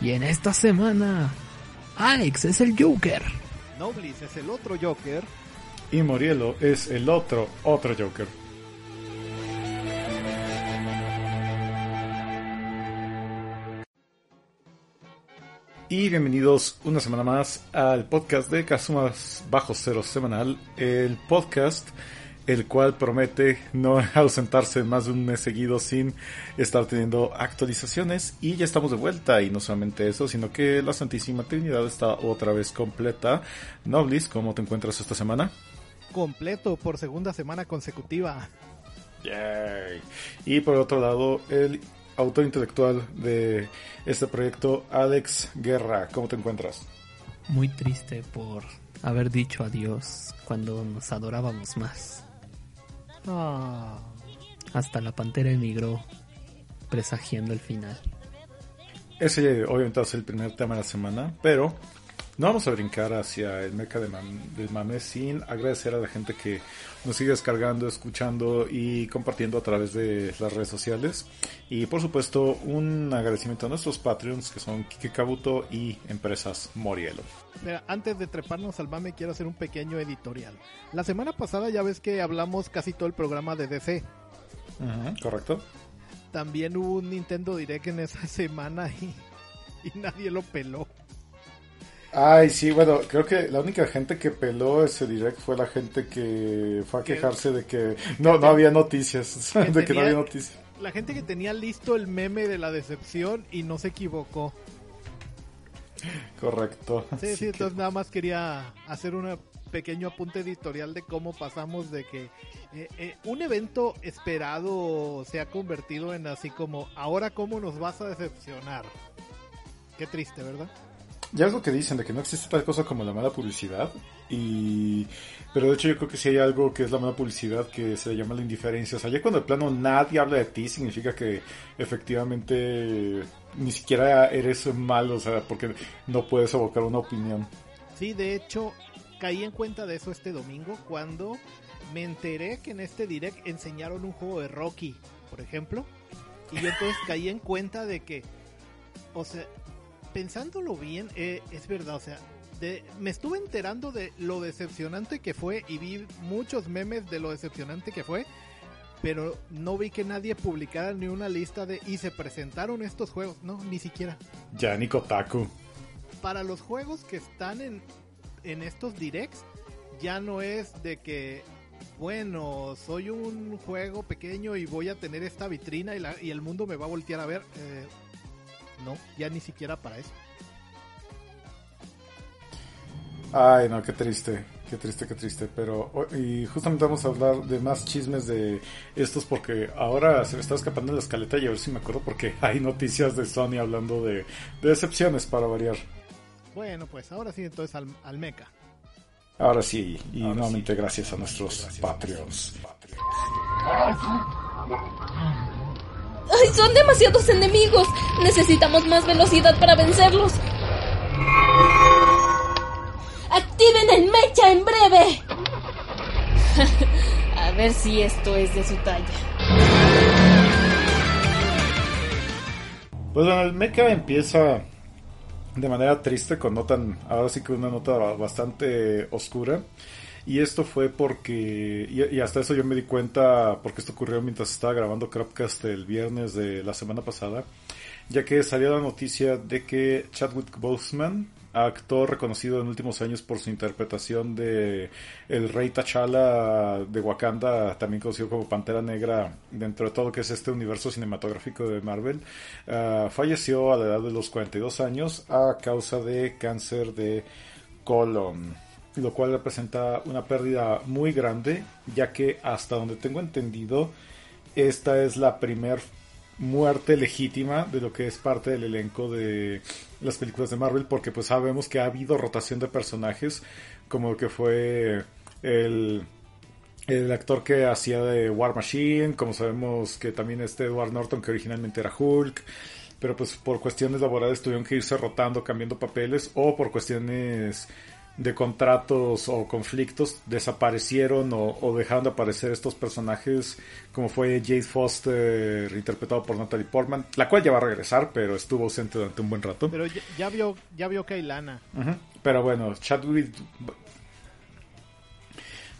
Y en esta semana, Alex es el Joker. Noblis es el otro Joker. Y Morielo es el otro, otro Joker. Y bienvenidos una semana más al podcast de Kazumas Bajo Cero Semanal, el podcast el cual promete no ausentarse más de un mes seguido sin estar teniendo actualizaciones y ya estamos de vuelta y no solamente eso, sino que la Santísima Trinidad está otra vez completa. Noblis, ¿cómo te encuentras esta semana? Completo por segunda semana consecutiva. Yay. Y por otro lado, el autor intelectual de este proyecto, Alex Guerra, ¿cómo te encuentras? Muy triste por haber dicho adiós cuando nos adorábamos más. Ah, Hasta la pantera emigró, presagiando el final. Ese obviamente va a ser el primer tema de la semana, pero no vamos a brincar hacia el meca de man- del mame sin agradecer a la gente que nos sigue descargando, escuchando y compartiendo a través de las redes sociales. Y por supuesto, un agradecimiento a nuestros Patreons que son Kike Kabuto y Empresas Morielo. mira, antes de treparnos al mame, quiero hacer un pequeño editorial. La semana pasada ya ves que hablamos casi todo el programa de DC. Ujú, ¿Correcto? También hubo un Nintendo Direct en esa semana y, y nadie lo peló. Ay, sí, bueno, creo que la única gente que peló ese direct fue la gente que fue a Que- quejarse de que no, no había noticias, de que no había noticias. La gente que tenía listo el meme de la decepción y no se equivocó. Correcto. Sí, Así sí, que- entonces nada más quería hacer un pequeño apunte editorial de cómo pasamos de que eh, eh, un evento esperado se ha convertido en así como, ahora cómo nos vas a decepcionar. Qué triste, ¿verdad? Ya es lo que dicen, de que no existe tal cosa como la mala publicidad. Y... Pero de hecho yo creo que sí hay algo que es la mala publicidad que se llama la indiferencia. O sea, ya cuando de plano nadie habla de ti, significa que efectivamente ni siquiera eres malo, o sea, porque no puedes evocar una opinión. Sí, de hecho, caí en cuenta de eso este domingo cuando me enteré que en este direct enseñaron un juego de Rocky, por ejemplo. Y yo entonces caí en cuenta de que, o sea, pensándolo bien, eh, es verdad, o sea, de- me estuve enterando de lo decepcionante que fue y vi muchos memes de lo decepcionante que fue, pero no vi que nadie publicara ni una lista de y se presentaron estos juegos, no, ni siquiera Ya, ni Kotaku. para los juegos que están en, en estos directs, ya no es de que, bueno, soy un juego pequeño y voy a tener esta vitrina y, la- y el mundo me va a voltear a ver. Eh, no, ya ni siquiera para eso. Ay, no, qué triste, qué triste, qué triste. Pero, y justamente vamos a hablar de más chismes de estos porque ahora se me está escapando la escaleta y a ver si me acuerdo porque hay noticias de Sony hablando de, de decepciones para variar. Bueno, pues ahora sí, entonces al, al meca. Ahora sí, y nuevamente gracias a nuestros Patreons. ¡Ay, son demasiados enemigos! Necesitamos más velocidad para vencerlos. ¡Activen el mecha en breve! A ver si esto es de su talla. Pues bueno, el mecha empieza de manera triste con nota, ahora sí que una nota bastante oscura. Y esto fue porque, y, y, hasta eso yo me di cuenta, porque esto ocurrió mientras estaba grabando Crapcast el viernes de la semana pasada, ya que salió la noticia de que Chadwick Boseman, actor reconocido en últimos años por su interpretación de el rey T'Challa de Wakanda, también conocido como Pantera Negra dentro de todo lo que es este universo cinematográfico de Marvel, uh, falleció a la edad de los 42 años a causa de cáncer de colon, lo cual representa una pérdida muy grande, ya que hasta donde tengo entendido, esta es la primer muerte legítima de lo que es parte del elenco de las películas de Marvel porque pues sabemos que ha habido rotación de personajes como que fue el el actor que hacía de War Machine, como sabemos que también este Edward Norton que originalmente era Hulk, pero pues por cuestiones laborales tuvieron que irse rotando, cambiando papeles o por cuestiones de contratos o conflictos desaparecieron o, o, dejaron de aparecer estos personajes como fue Jade Foster interpretado por Natalie Portman la cual ya va a regresar pero estuvo ausente durante un buen rato pero ya, ya vio ya vio Kailana uh -huh. pero bueno Chadwick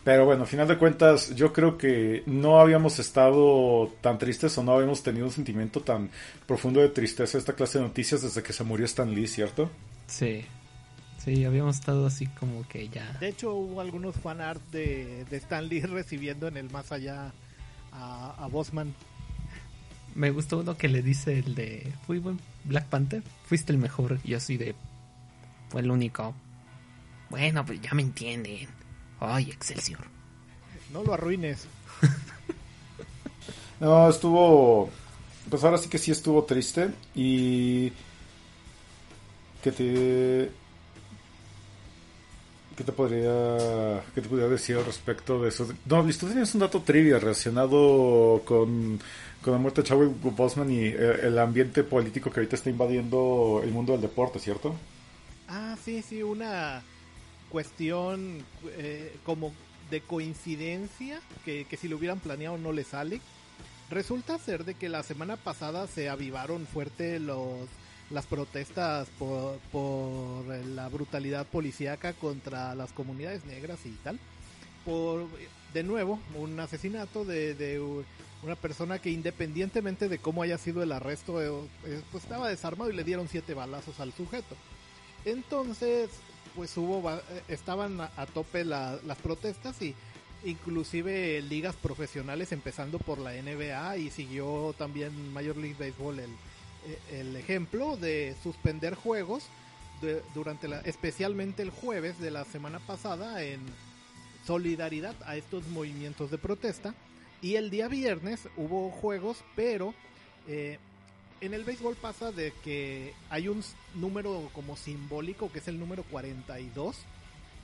pero bueno, a final de cuentas, yo creo que no habíamos estado tan tristes o no habíamos tenido un sentimiento tan profundo de tristeza esta clase de noticias desde que se murió Stan Lee, ¿cierto? Sí. Sí, habíamos estado así como que ya. De hecho, hubo algunos fanart de, de Stan Lee recibiendo en el más allá a, a Bosman. Me gustó uno que le dice el de. Fui buen Black Panther, fuiste el mejor. Y así de. Fue el único. Bueno, pues ya me entienden. Ay, Excelsior. No lo arruines. no, estuvo. Pues ahora sí que sí estuvo triste. Y. Que te. ¿Qué te podría, qué te podría decir al respecto de eso? No, tú tenías un dato trivia relacionado con, con la muerte de Chadwick Boseman y eh, el ambiente político que ahorita está invadiendo el mundo del deporte, ¿cierto? Ah, sí, sí, una cuestión eh, como de coincidencia que, que si lo hubieran planeado no le sale. Resulta ser de que la semana pasada se avivaron fuerte los las protestas por, por la brutalidad policíaca contra las comunidades negras y tal. Por, de nuevo, un asesinato de, de una persona que independientemente de cómo haya sido el arresto, eh, pues estaba desarmado y le dieron siete balazos al sujeto. Entonces, pues hubo, estaban a, a tope la, las protestas y inclusive ligas profesionales empezando por la NBA y siguió también Major League Baseball el, el ejemplo de suspender juegos de, durante la, especialmente el jueves de la semana pasada en solidaridad a estos movimientos de protesta. Y el día viernes hubo juegos pero eh, en el béisbol pasa de que hay un número como simbólico que es el número 42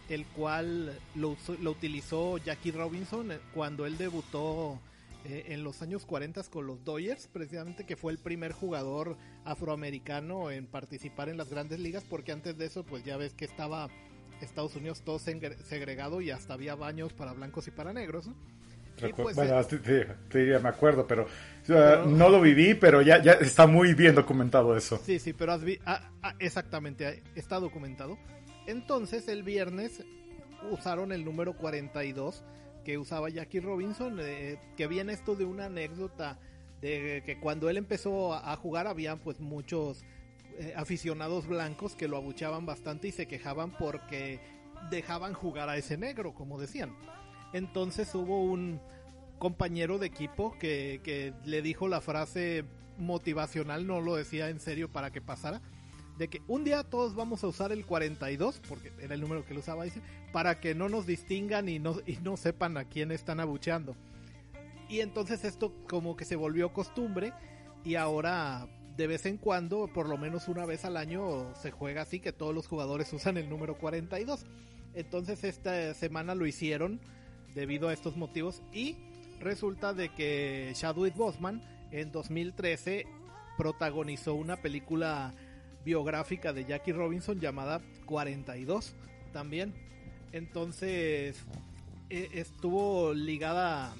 el cual lo, lo utilizó Jackie Robinson cuando él debutó eh, en los años 40 con los Dodgers, precisamente que fue el primer jugador afroamericano en participar en las grandes ligas, porque antes de eso, pues ya ves que estaba Estados Unidos todo segregado y hasta había baños para blancos y para negros. ¿no? Pues, bueno, sí, sí, me acuerdo, pero, pero, no lo viví, pero ya, ya está muy bien documentado eso. Sí, sí, pero has vi ah, ah, exactamente, está documentado. Entonces el viernes usaron el número 42 que usaba Jackie Robinson, eh, que viene esto de una anécdota de que cuando él empezó a, jugar había pues muchos eh, aficionados blancos que lo abuchaban bastante y se quejaban porque dejaban jugar a ese negro, como decían. Entonces hubo un compañero de equipo que, que le dijo la frase motivacional, no lo decía en serio para que pasara, de que un día todos vamos a usar el 42, porque era el número que lo usaba, dice, para que no nos distingan y no, y no sepan a quién están abucheando. Y entonces esto como que se volvió costumbre y ahora de vez en cuando, por lo menos una vez al año, se juega así que todos los jugadores usan el número 42. Entonces esta semana lo hicieron debido a estos motivos y resulta de que Chadwick Boseman en 2013 protagonizó una película biográfica de Jackie Robinson llamada 42 también. Entonces e, estuvo ligada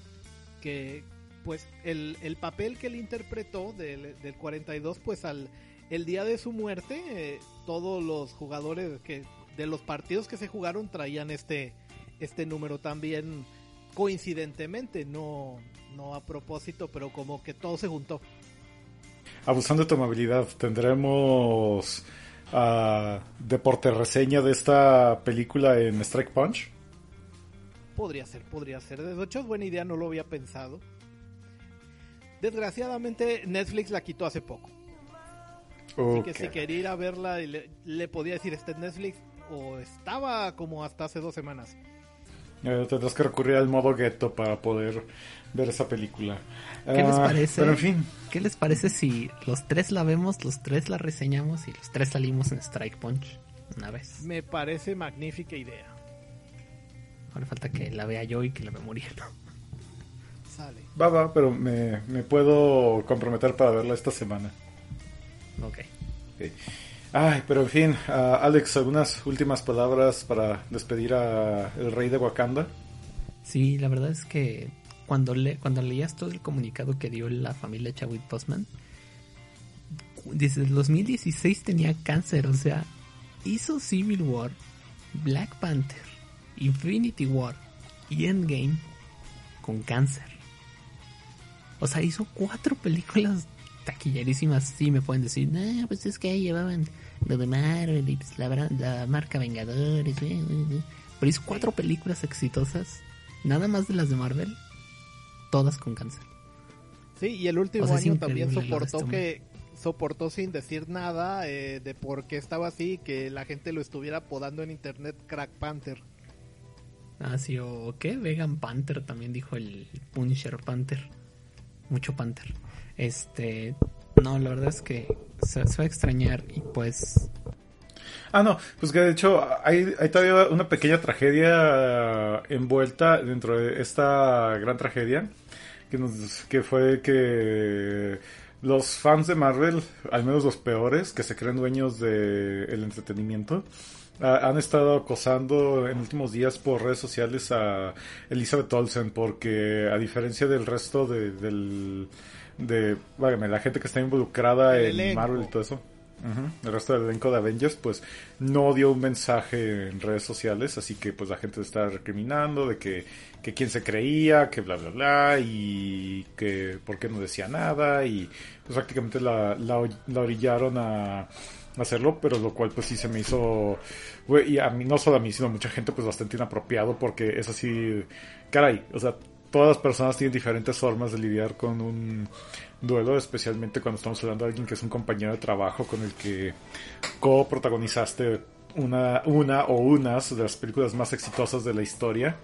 que pues el, el, papel que él interpretó del, del 42 pues al el día de su muerte eh, todos los jugadores que de los partidos que se jugaron traían este este número también coincidentemente, no, no a propósito, pero como que todo se juntó. Abusando de tu amabilidad, tendremos uh, deporte reseña de esta película en Strike Punch. Podría ser, podría ser. De hecho, es buena idea, no lo había pensado. Desgraciadamente, Netflix la quitó hace poco. Así que si quería ir a verla, le, le podía decir, ¿está en Netflix? O estaba como hasta hace dos semanas. Eh, tendrás que recurrir al modo gueto para poder ver esa película. ¿Qué les Ah, parece? Pero en fin, ¿Qué les parece si los tres la vemos, los tres la reseñamos y los tres salimos en Strike Punch una vez? Me parece magnífica idea. Ahora falta que la vea yo y que la vea Muriel. Sale. va, va, pero me, me puedo comprometer para verla esta semana. Ok. Ok. Ay, pero en fin, Alex, algunas últimas palabras para despedir a el rey de Wakanda. Sí, la verdad es que cuando, le, cuando leías todo el comunicado que dio la familia Chadwick Boseman, desde el 2016 tenía cáncer, o sea, hizo Civil War, Black Panther, Infinity War y Endgame con cáncer. O sea, hizo cuatro películas taquillerísimas. Sí, me pueden decir, no, pues es que llevaban lo de Marvel y pues la, marca Vengadores. eh, eh, eh". Pero hizo cuatro películas exitosas, nada más de las de Marvel, todas con cáncer. Sí, y el último O sea, es año también soportó este que soportó sin decir nada eh, de por qué estaba así, que la gente lo estuviera apodando en internet Crack Panther. Ah, sí, o qué, Vegan Panther también dijo el Punisher Panther. Mucho Panther. Este, no, la verdad es que se, se va a extrañar y pues Ah, no, pues que de hecho hay, hay todavía una pequeña tragedia envuelta dentro de esta gran tragedia, que, nos, que fue que los fans de Marvel, al menos los peores, que se creen dueños del entretenimiento, ah, han estado acosando en últimos días por redes sociales a Elizabeth Olsen, porque a diferencia del resto de, del, de, váyame, la gente que está involucrada El en elenco. Marvel y todo eso. El resto del elenco de Avengers, pues no dio un mensaje en redes sociales, así que pues la gente está recriminando de que, que quién se creía, que bla bla bla, y que por qué no decía nada, y pues prácticamente la, la, la orillaron a hacerlo, pero lo cual pues sí se me hizo, y a mí, no solo a mí, sino a mucha gente pues bastante inapropiado, porque es así, caray, o sea, todas las personas tienen diferentes formas de lidiar con un duelo, especialmente cuando estamos hablando de alguien que es un compañero de trabajo con el que co-protagonizaste una, una o unas de las películas más exitosas de la historia.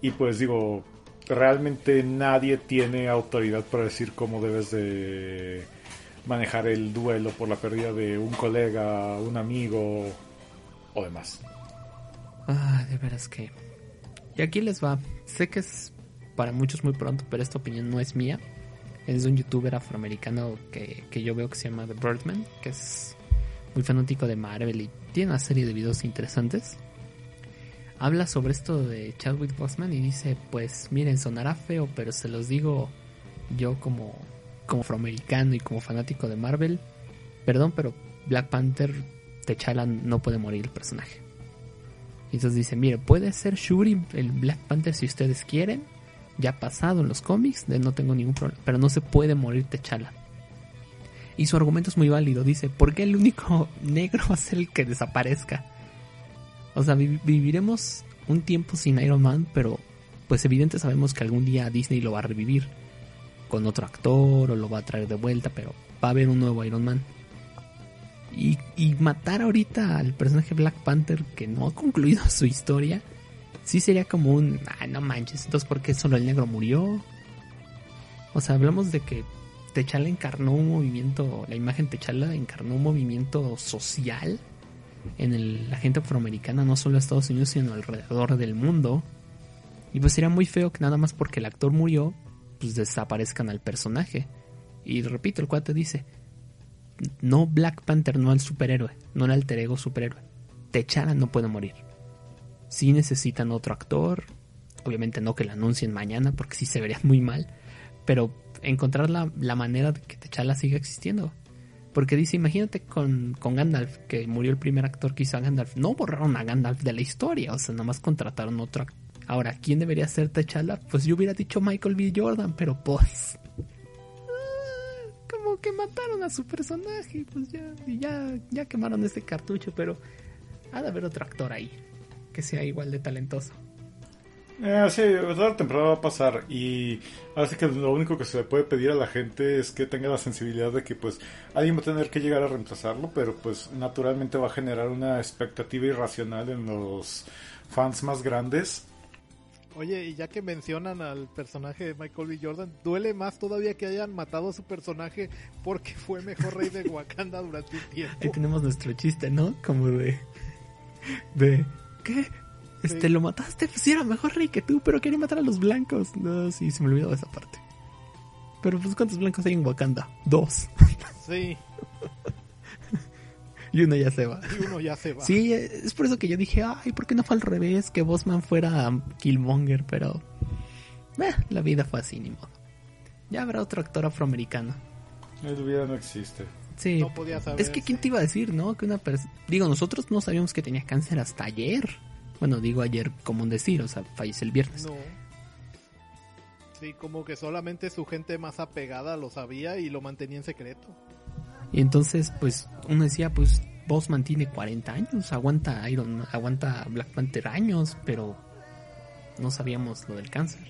Y pues digo, realmente nadie tiene autoridad para decir cómo debes de manejar el duelo por la pérdida de un colega, un amigo o demás. Ah, de veras que. Y aquí les va. Sé que es para muchos muy pronto, pero esta opinión no es mía. Es de un youtuber afroamericano que, que yo veo que se llama The Birdman, que es muy fanático de Marvel y tiene una serie de videos interesantes. Habla sobre esto de Chadwick Boseman y dice, pues miren, sonará feo, pero se los digo yo como, como afroamericano y como fanático de Marvel. Perdón, pero Black Panther, T'Challa no puede morir el personaje. Entonces dice, mire, puede ser Shuri el Black Panther si ustedes quieren. Ya pasado en los cómics, no tengo ningún problema. Pero no se puede morir T'Challa. Y su argumento es muy válido. Dice, ¿por qué el único negro va a ser el que desaparezca? O sea, vi- viviremos un tiempo sin Iron Man, pero pues evidente sabemos que algún día Disney lo va a revivir. Con otro actor o lo va a traer de vuelta, pero va a haber un nuevo Iron Man. Y, y matar ahorita al personaje Black Panther que no ha concluido su historia, sí sería como un, ah, no manches, entonces ¿por qué solo el negro murió? O sea, hablamos de que T'Challa encarnó un movimiento, la imagen T'Challa encarnó un movimiento social en la gente afroamericana, no solo Estados Unidos, sino alrededor del mundo. Y pues sería muy feo que nada más porque el actor murió, pues desaparezcan al personaje. Y repito, el cuate dice, no Black Panther, no el superhéroe, no el alter ego superhéroe. T'Challa no puede morir. Sí necesitan otro actor, obviamente no que lo anuncien mañana porque sí se vería muy mal, pero encontrar la, la manera de que T'Challa siga existiendo. Porque dice, imagínate con, con Gandalf, que murió el primer actor que hizo a Gandalf. No borraron a Gandalf de la historia, o sea, nada más contrataron otro, ac- Ahora, ¿quién debería ser T'Challa? Pues yo hubiera dicho Michael B. Jordan, pero pues... Como que mataron a su personaje, pues ya, ya, ya quemaron este cartucho, pero ha de haber otro actor ahí que sea igual de talentoso. Eh, sí, la temporada va a pasar y así que lo único que se le puede pedir a la gente es que tenga la sensibilidad de que pues alguien va a tener que llegar a reemplazarlo, pero pues naturalmente va a generar una expectativa irracional en los fans más grandes. Oye, y ya que mencionan al personaje de Michael B. Jordan, duele más todavía que hayan matado a su personaje porque fue mejor rey de Wakanda durante un Ahí tiempo. tenemos nuestro chiste, ¿no? Como de... De... ¿Qué? Este, Sí. lo mataste, pues sí, era mejor rey que tú, pero quería matar a los blancos. No, sí, se me olvidó esa parte. Pero pues, ¿cuántos blancos hay en Wakanda? Dos. Sí, y uno ya se va. y uno ya se va. Sí, es por eso que yo dije, ay, ¿por qué no fue al revés? Que Bosman fuera Killmonger, pero... eh, la vida fue así, ni modo. Ya habrá otro actor afroamericano. El vida no existe. Sí. No podía saber. Es que quién te iba a decir, ¿no? Que una persona... Digo, nosotros no sabíamos que tenía cáncer hasta ayer. Bueno, digo ayer como un decir, o sea, falleció el viernes. No. Sí, como que solamente su gente más apegada lo sabía y lo mantenía en secreto. Y entonces, pues, uno decía, pues, Bosman tiene 40 años, aguanta Iron, aguanta Black Panther años, pero no sabíamos lo del cáncer.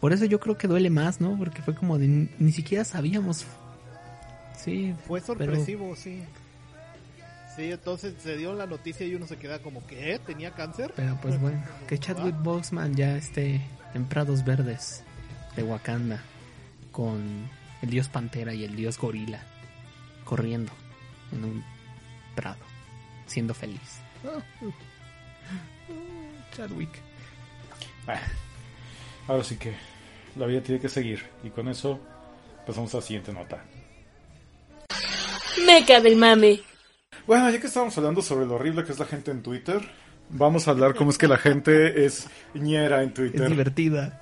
Por eso yo creo que duele más, ¿no? Porque fue como de ni, ni siquiera sabíamos. Sí, Fue sorpresivo, sí. Sí, entonces se dio la noticia y uno se queda como que, ¿eh? ¿Tenía cáncer? pero pues bueno, que Chadwick Boseman ya esté en prados verdes de Wakanda con el dios pantera y el dios gorila corriendo en un prado, siendo feliz. Chadwick. Ah, ahora sí que la vida tiene que seguir. Y con eso pasamos a la siguiente nota. Meca del mame. Bueno, ya que estamos hablando sobre lo horrible que es la gente en Twitter, vamos a hablar cómo es que la gente es ñera en Es Twitter. divertida.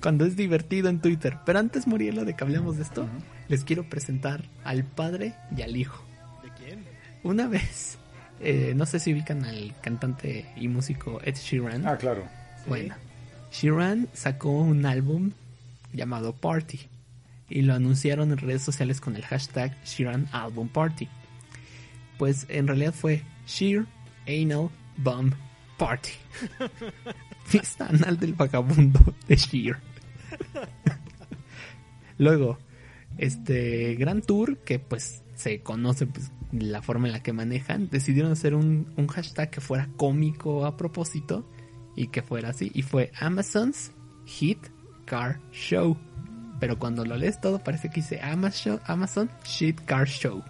Cuando es divertido en Twitter. Pero antes, Murielo, de que hablemos de esto, les quiero presentar al padre y al hijo. ¿De quién? Una vez, eh, no sé si ubican al cantante y músico Ed Sheeran. Ah, claro. Bueno, Sheeran sacó un álbum llamado Party y lo anunciaron en redes sociales con el hashtag Sheeran Album Party. Pues en realidad fue Sheer Anal Bum Party. Fiesta anal del vagabundo de Sheer. Luego, este gran tour que pues se conoce pues, la forma en la que manejan, decidieron hacer un, un hashtag que fuera cómico a propósito y que fuera así. Y fue Amazon's Hit Car Show. Pero cuando lo lees todo parece que dice Amazon, Amazon Shit Car Show.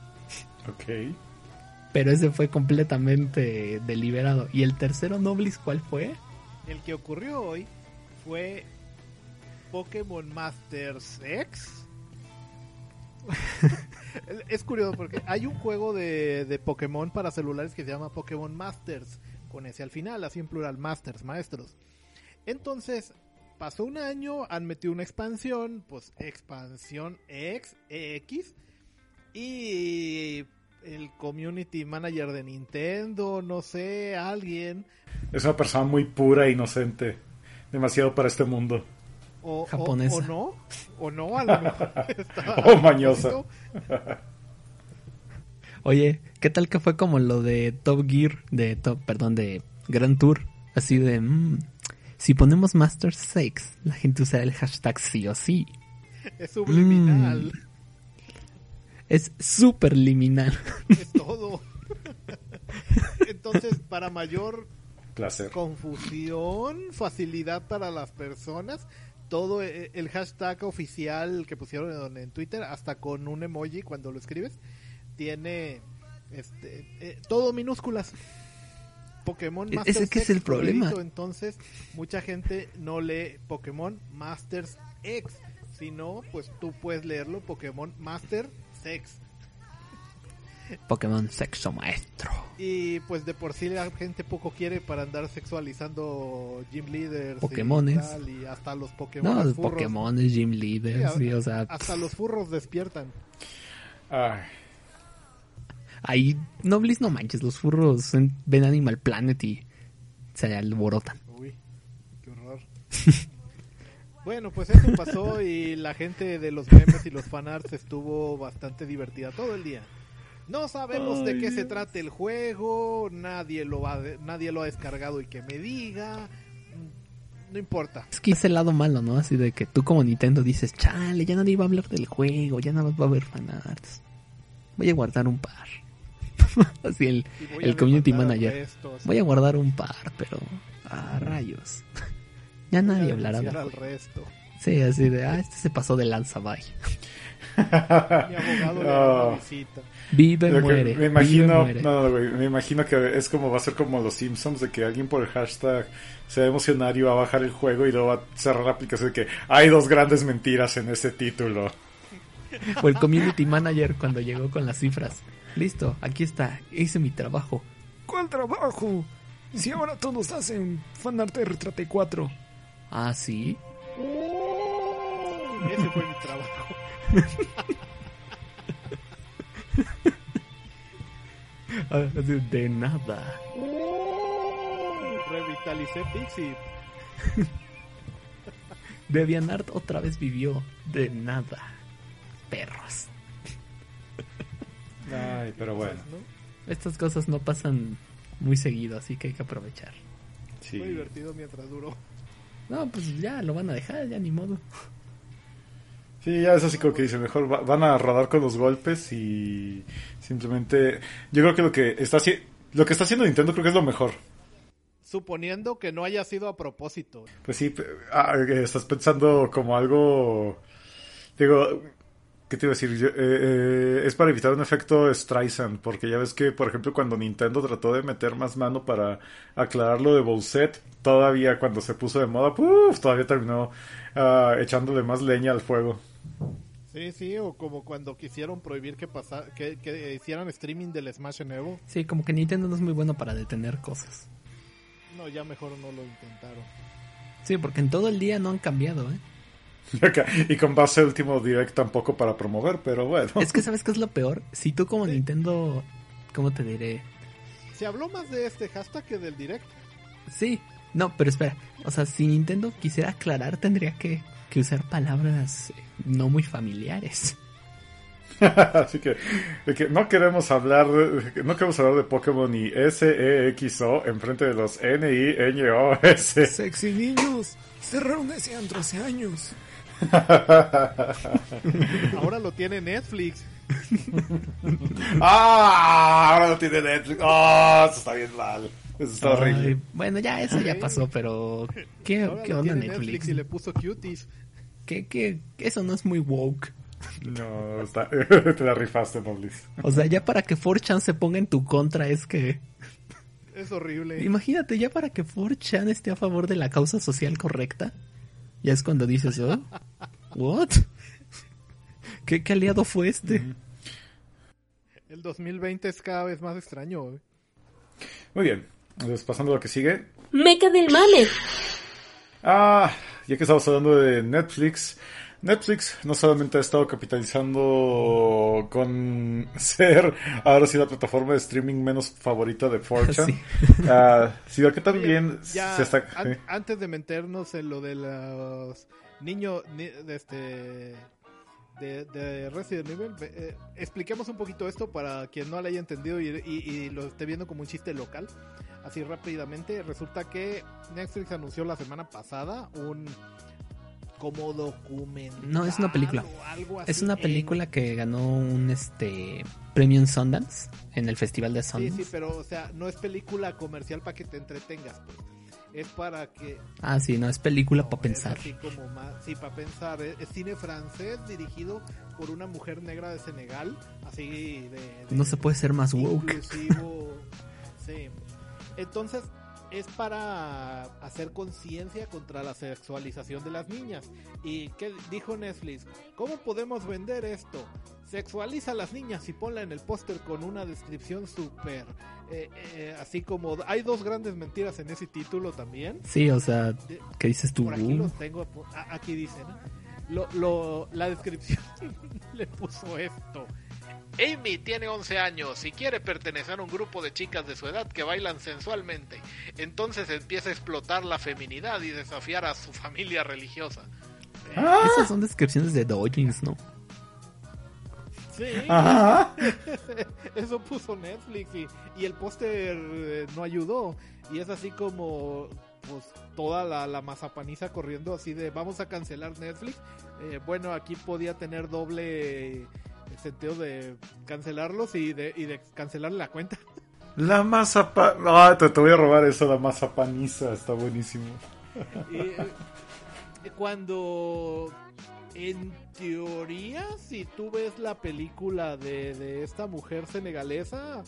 Ok. Pero ese fue completamente deliberado. ¿Y el tercero Noblis cuál fue? El que ocurrió hoy fue Pokémon Masters X. es curioso porque hay un juego de, de Pokémon para celulares que se llama Pokémon Masters, con ese al final, así en plural, Masters, maestros. Entonces, pasó un año, han metido una expansión, pues expansión X, EX, y el community manager de Nintendo, no sé, alguien, Es una persona muy pura e inocente. Demasiado para este mundo. O, Japonesa. O, no, o no, a lo mejor O mañosa. Oye, ¿qué tal que fue como lo de Top Gear, de Top, perdón, de Grand Tour? Así de, mm, si ponemos Master 6, la gente usará el hashtag sí o sí. Es subliminal, Mm. Es súper liminal. es todo. Entonces, para mayor Placer. confusión, facilidad para las personas, todo e- el hashtag oficial que pusieron en Twitter, hasta con un emoji cuando lo escribes, tiene este eh, todo minúsculas. Pokémon E- Masters ese que es X el problema. entonces mucha gente no lee Pokémon Masters X, sino pues tú puedes leerlo Pokémon Master Sex. Pokémon Sexo Maestro. Y pues de por sí la gente poco quiere para andar sexualizando gym leaders Pokémones. y, tal, y hasta los Pokémon No, los furros, Pokémon, Gym Leader, Sí, sí, o sea, hasta los furros despiertan. Ay, ahí, Noblis, no manches, los furros en- ven Animal Planet y se alborotan. Uy, qué horror. bueno, pues eso pasó y la gente de los memes y los fanarts estuvo bastante divertida todo el día. No sabemos de qué se trata el juego, nadie lo va, nadie lo ha descargado y que me diga. No importa. Es que es el lado malo, ¿no? Así de que tú como Nintendo dices, chale, ya nadie va a hablar del juego, ya nada más va a haber fanarts. Voy a guardar un par. Así el, Y voy a el community manager. resto. Voy a guardar un par, pero... Ah, rayos. ya a nadie hablará denunciar al resto. Sí, así de, ah, este se pasó de lanza, bye. Mi abogado una visita. Vive, muere. me vive, imagino, muere. no, no, güey, me imagino que es como va a ser como los Simpsons de que alguien por el hashtag se va a emocionar y va a bajar el juego y luego va a cerrar la aplicación de que hay dos grandes mentiras en ese título. O el community manager cuando llegó con las cifras. Listo, aquí está, hice mi trabajo. ¿Cuál trabajo? Si ahora todos hacen fanart de Retrate 4. Ah, sí. Ese fue mi trabajo. Ah, De nada. Revitalicé Pixie. DeviantArt otra vez vivió. De nada. Perros. Ay, pero bueno, ¿no? Estas cosas no pasan muy seguido, así que hay que aprovechar. sí. Fue divertido mientras duró. No, pues ya lo van a dejar, ya ni modo. Sí, ya es así como que dice, mejor va- van a rodar con los golpes y simplemente... Yo creo que lo que está, lo que está haciendo Nintendo creo que es lo mejor. Suponiendo que no haya sido a propósito. Pues sí, ah, estás pensando como algo... Digo, ¿qué te iba a decir? Yo- eh, eh, es para evitar un efecto Streisand, porque ya ves que, por ejemplo, cuando Nintendo trató de meter más mano para aclarar lo de Bowsette, todavía cuando se puso de moda, ¡puf! todavía terminó ah, echándole más leña al fuego. Sí, sí, o como cuando quisieron prohibir que, pasa, que, que hicieran streaming del Smash en Evo. Sí, como que Nintendo no es muy bueno para detener cosas. No, ya mejor no lo intentaron. Sí, porque en todo el día no han cambiado, ¿eh? y con base al último direct tampoco para promover, pero bueno. Es que sabes qué es lo peor. Si tú como Nintendo, ¿cómo te diré? Se habló más de este hashtag que del direct. Sí, no, pero espera. O sea, si Nintendo quisiera aclarar, tendría que, que usar palabras eh, no muy familiares. Así que, no queremos hablar de, no queremos hablar de Pokémon ni S, E, X, O enfrente de los N, I, N, O, S. Sexy niños, cerraron ese antro hace años. Ahora lo tiene Netflix. ¡Ah! Ahora no tiene Netflix. ¡Ah! eso está bien mal. Eso está horrible. Ay, bueno, ya eso ya pasó, pero ¿qué, Ahora qué lo onda tiene Netflix? y le puso cuties. ¿Qué, qué, eso no es muy woke. No, está, te la rifaste, Noblis. O sea, ya para que 4chan se ponga en tu contra es que... Es horrible. Imagínate, ya para que 4chan esté a favor de la causa social correcta. Ya es cuando dices, ¿oh? ¿What? ¿Qué, qué aliado fue este? El 2020 es cada vez más extraño. güey. Muy bien. Entonces, pasando a lo que sigue. Meca del mame. Ah, ya que estamos hablando de Netflix, Netflix no solamente ha estado capitalizando con ser ahora sí la plataforma de streaming menos favorita de 4chan, Sí. ah, sino que también Ya, se está... an- antes de meternos en lo de los niños ni- de este de, de Resident Evil, eh, expliquemos un poquito esto para quien no lo haya entendido y, y- y lo esté viendo como un chiste local. Así rápidamente, resulta que Netflix anunció la semana pasada un como documental. No, es una película. Es una en- película que ganó un este premio en Sundance, en el festival de Sí, Sundance. sí, pero o sea, no es película comercial para que te entretengas, pues. Es para que Ah, sí, no, es película No, para pensar. así como más, sí, para pensar. Es, es cine francés dirigido por una mujer negra de Senegal, así de... de- No se puede ser más woke. Inclusivo, sí. Entonces, es para hacer conciencia contra la sexualización de las niñas. ¿Y qué dijo Netflix? ¿Cómo podemos vender esto? Sexualiza a las niñas y ponla en el póster con una descripción súper... eh, eh, así como... Hay dos grandes mentiras en ese título también. Sí, o sea, ¿qué dices tú? Por aquí los tengo. Aquí dicen. Lo, lo, la descripción le puso esto. Amy tiene 11 años y quiere pertenecer a un grupo de chicas de su edad que bailan sensualmente. Entonces empieza a explotar la feminidad y desafiar a su familia religiosa. Ah. Esas son descripciones de Dojins, ¿no? Sí, Ajá. eso puso Netflix y, y el póster eh, no ayudó. Y es así como pues toda la, la mazapaniza corriendo así de vamos a cancelar Netflix. Eh, bueno, aquí podía tener doble eh, sentido de cancelarlos y de, y de cancelar la cuenta. La mazapa... Ah, te, te voy a robar eso, la mazapaniza. Está buenísimo. Y, eh, cuando en teoría si tú ves la película de, de esta mujer senegalesa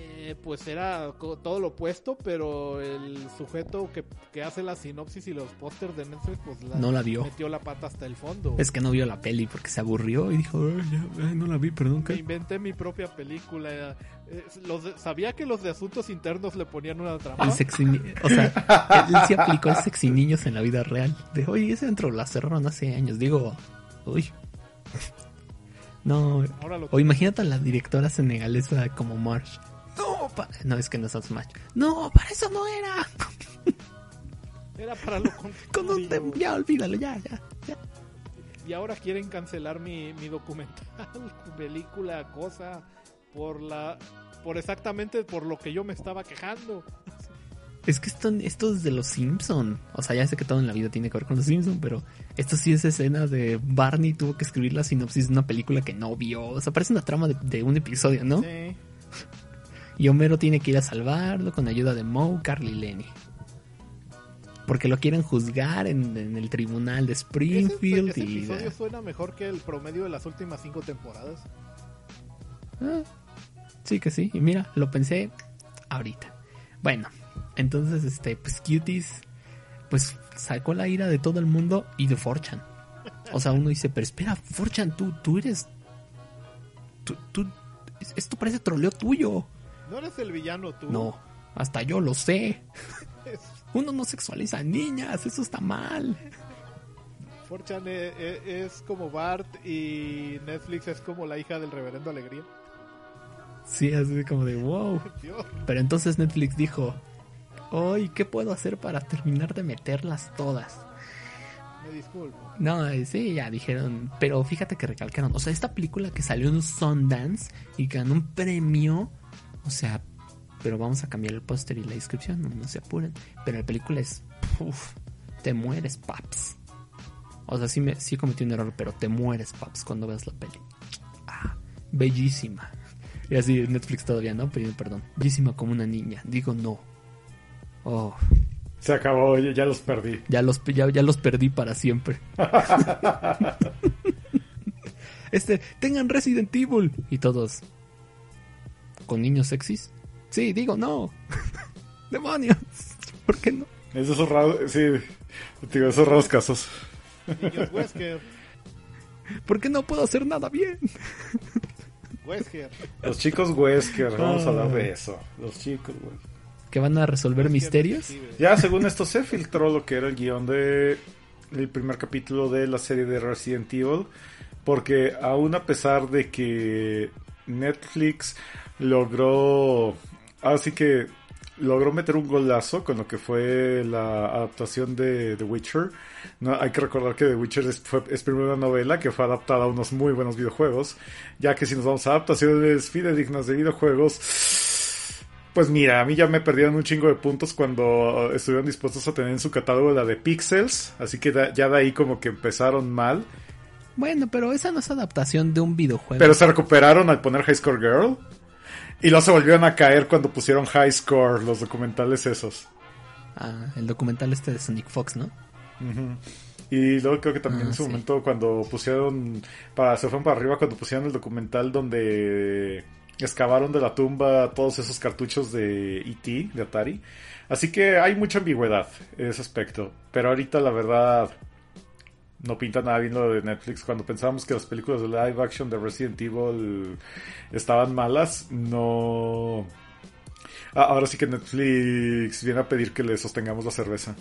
eh, pues era todo lo opuesto pero el sujeto que, que hace la sinopsis y los pósters de Netflix pues la, No la vio. metió la pata hasta el fondo Es que no vio la peli porque se aburrió y dijo, "Ay, ya, ay, no la vi, perdón. me ¿qué?". inventé mi propia película Eh, los de- sabía que los de asuntos internos le ponían una trampa El sexy O sea, él sí aplicó el sexy niños en la vida real. De, oye, ese dentro la cerraron hace años. Digo, uy. No, o imagínate a la directora senegalesa como Marsh. No, pa- no, es que no es Smash. No, para eso no era. era para lo Con un tem- ya, olvídalo, ya, ya, ya. Y ahora quieren cancelar mi, mi documental, película, cosa, por la, por exactamente por lo que yo me estaba quejando. Es que esto, esto es de los Simpson. O sea, ya sé que todo en la vida tiene que ver con los Simpson, pero esto sí es escena de Barney tuvo que escribir la sinopsis de una película que no vio. O sea, parece una trama de, de un episodio, ¿no? Sí. Y Homero tiene que ir a salvarlo con ayuda de Moe, Carly y Lenny. Porque lo quieren juzgar en, en el tribunal de Ese, Springfield ese y... episodio suena mejor que el promedio de las últimas cinco temporadas. Ah, sí que sí. Y mira, lo pensé ahorita. Bueno, entonces, este, pues Cuties, pues sacó la ira de todo el mundo y de Forchan. O sea, uno dice, pero espera, Forchan, tú, tú eres... Tú, tú, esto parece troleo tuyo. No eres el villano tú. No, hasta yo lo sé. Uno no sexualiza a niñas, eso está mal. 4chan e- es, como Bart y Netflix es como la hija del reverendo Alegría. Sí, así como de wow. Dios, Pero entonces Netflix dijo, hoy, ¿qué puedo hacer para terminar de meterlas todas? me disculpo. No, eh, sí, ya dijeron, pero fíjate que recalcaron, o sea, esta película que salió en Sundance y ganó un premio, o sea, pero vamos a cambiar el póster y la descripción, no, no se apuren, pero la película es, uff, te mueres, paps. O sea, sí, me, sí cometí un error, pero te mueres, paps, cuando veas la peli. Ah, bellísima. Y así Netflix todavía, ¿no? Pidiendo perdón. Bellísima como una niña. Digo no. Oh, Se acabó, ya, ya los perdí. ya los, ya, ya los perdí para siempre. este, tengan Resident Evil. Y todos. ¿Con niños sexys? Sí, digo no. Demonios. ¿Por qué no? Es de esos raros, sí, digo, esos raros casos. Niños Wesker, ¿Por qué no puedo hacer nada bien? Wesker. Los chicos Wesker, vamos a hablar Ah. de eso. Los chicos Wesker. ¿Que van a resolver Wesker misterios? detective. Ya, según esto, se filtró lo que era el guion de el primer capítulo de la serie de Resident Evil. Porque aún a pesar de que Netflix logró, así que logró meter un golazo con lo que fue la adaptación de The Witcher. No, hay que recordar que The Witcher es, fue- es primero una novela que fue adaptada a unos muy buenos videojuegos. Ya que si nos vamos a adaptaciones fidedignas de videojuegos, pues mira, a mí ya me perdieron un chingo de puntos cuando estuvieron dispuestos a tener en su catálogo la de Pixels. Así que da- ya de ahí como que empezaron mal. Bueno, pero esa no es adaptación de un videojuego. Pero se recuperaron al poner High Score Girl. Y luego se volvieron a caer cuando pusieron High Score, los documentales esos. Ah, el documental este de Sonic Fox, ¿no? Y luego creo que también Ah, en su sí. momento cuando pusieron, para, se fueron para arriba cuando pusieron el documental donde excavaron de la tumba todos esos cartuchos de E.T., de Atari. Así que hay mucha ambigüedad en ese aspecto. Pero ahorita la verdad no pinta nada bien lo de Netflix. Cuando pensábamos que las películas de live action de Resident Evil estaban malas, no... Ah, ahora sí que Netflix viene a pedir que le sostengamos la cerveza.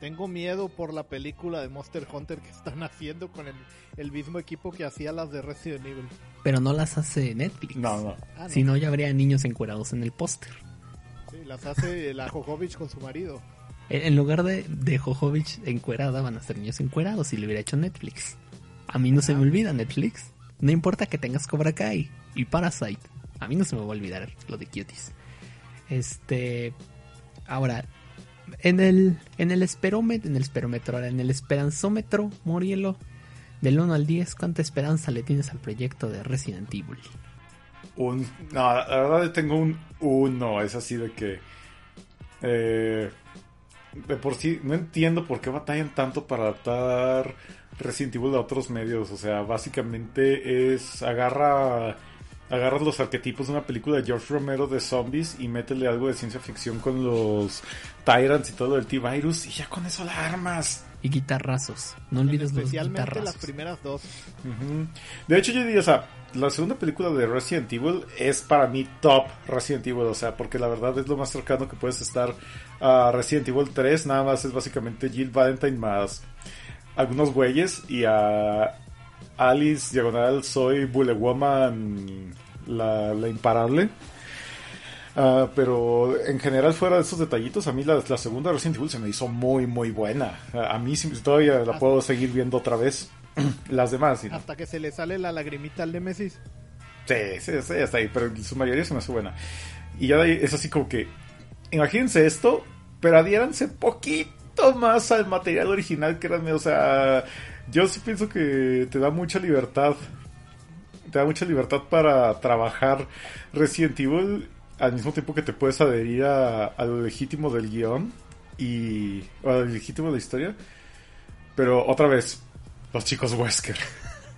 Tengo miedo por la película de Monster Hunter que están haciendo con el, el mismo equipo que hacía las de Resident Evil. Pero no las hace Netflix. No, no. Ah, no. Si no, ya habría niños encuerados en el póster. Sí, las hace la Jojovich con su marido. En lugar de, de Jojovich encuerada, van a ser niños encuerados si lo hubiera hecho Netflix. A mí no se me olvida Netflix. No importa que tengas Cobra Kai y Parasite. A mí no se me va a olvidar lo de Cuties. Este. Ahora, en el, en el esperómetro, en el esperómetro, ahora, en el esperanzómetro, Morielo, del 1 al 10, ¿cuánta esperanza le tienes al proyecto de Resident Evil? Un, no, la verdad tengo un 1. Es así de que. eh, de por sí, no entiendo por qué batallan tanto para adaptar Resident Evil a otros medios. O sea, básicamente es. Agarra. Agarras los arquetipos de una película de George Romero de zombies y métele algo de ciencia ficción con los Tyrants y todo el T-Virus y ya con eso la armas. Y guitarrazos. No olvides los Especialmente las primeras dos. De hecho, yo diría, o sea, la segunda película de Resident Evil es para mí top Resident Evil, o sea, porque la verdad es lo más cercano que puedes estar a Resident Evil 3, nada más es básicamente Jill Valentine más algunos güeyes y a Alice Diagonal soy Bullet Woman la, la imparable. Ah, pero en general, fuera de esos detallitos, a mí la, la segunda Resident Evil se me hizo muy, muy buena. A, a mí todavía la puedo seguir viendo otra vez. Las demás. Hasta que se le sale la lagrimita al Nemesis. Sí, sí, sí, hasta ahí, pero su mayoría se me hace buena. Y ya es así como que, imagínense esto, pero adhiéranse poquito más al material original, créanme, o sea, yo sí pienso que te da mucha libertad, te da mucha libertad para trabajar Resident Evil al mismo tiempo que te puedes adherir a, a lo legítimo del guion y o a lo legítimo de la historia. Pero otra vez, los chicos Wesker.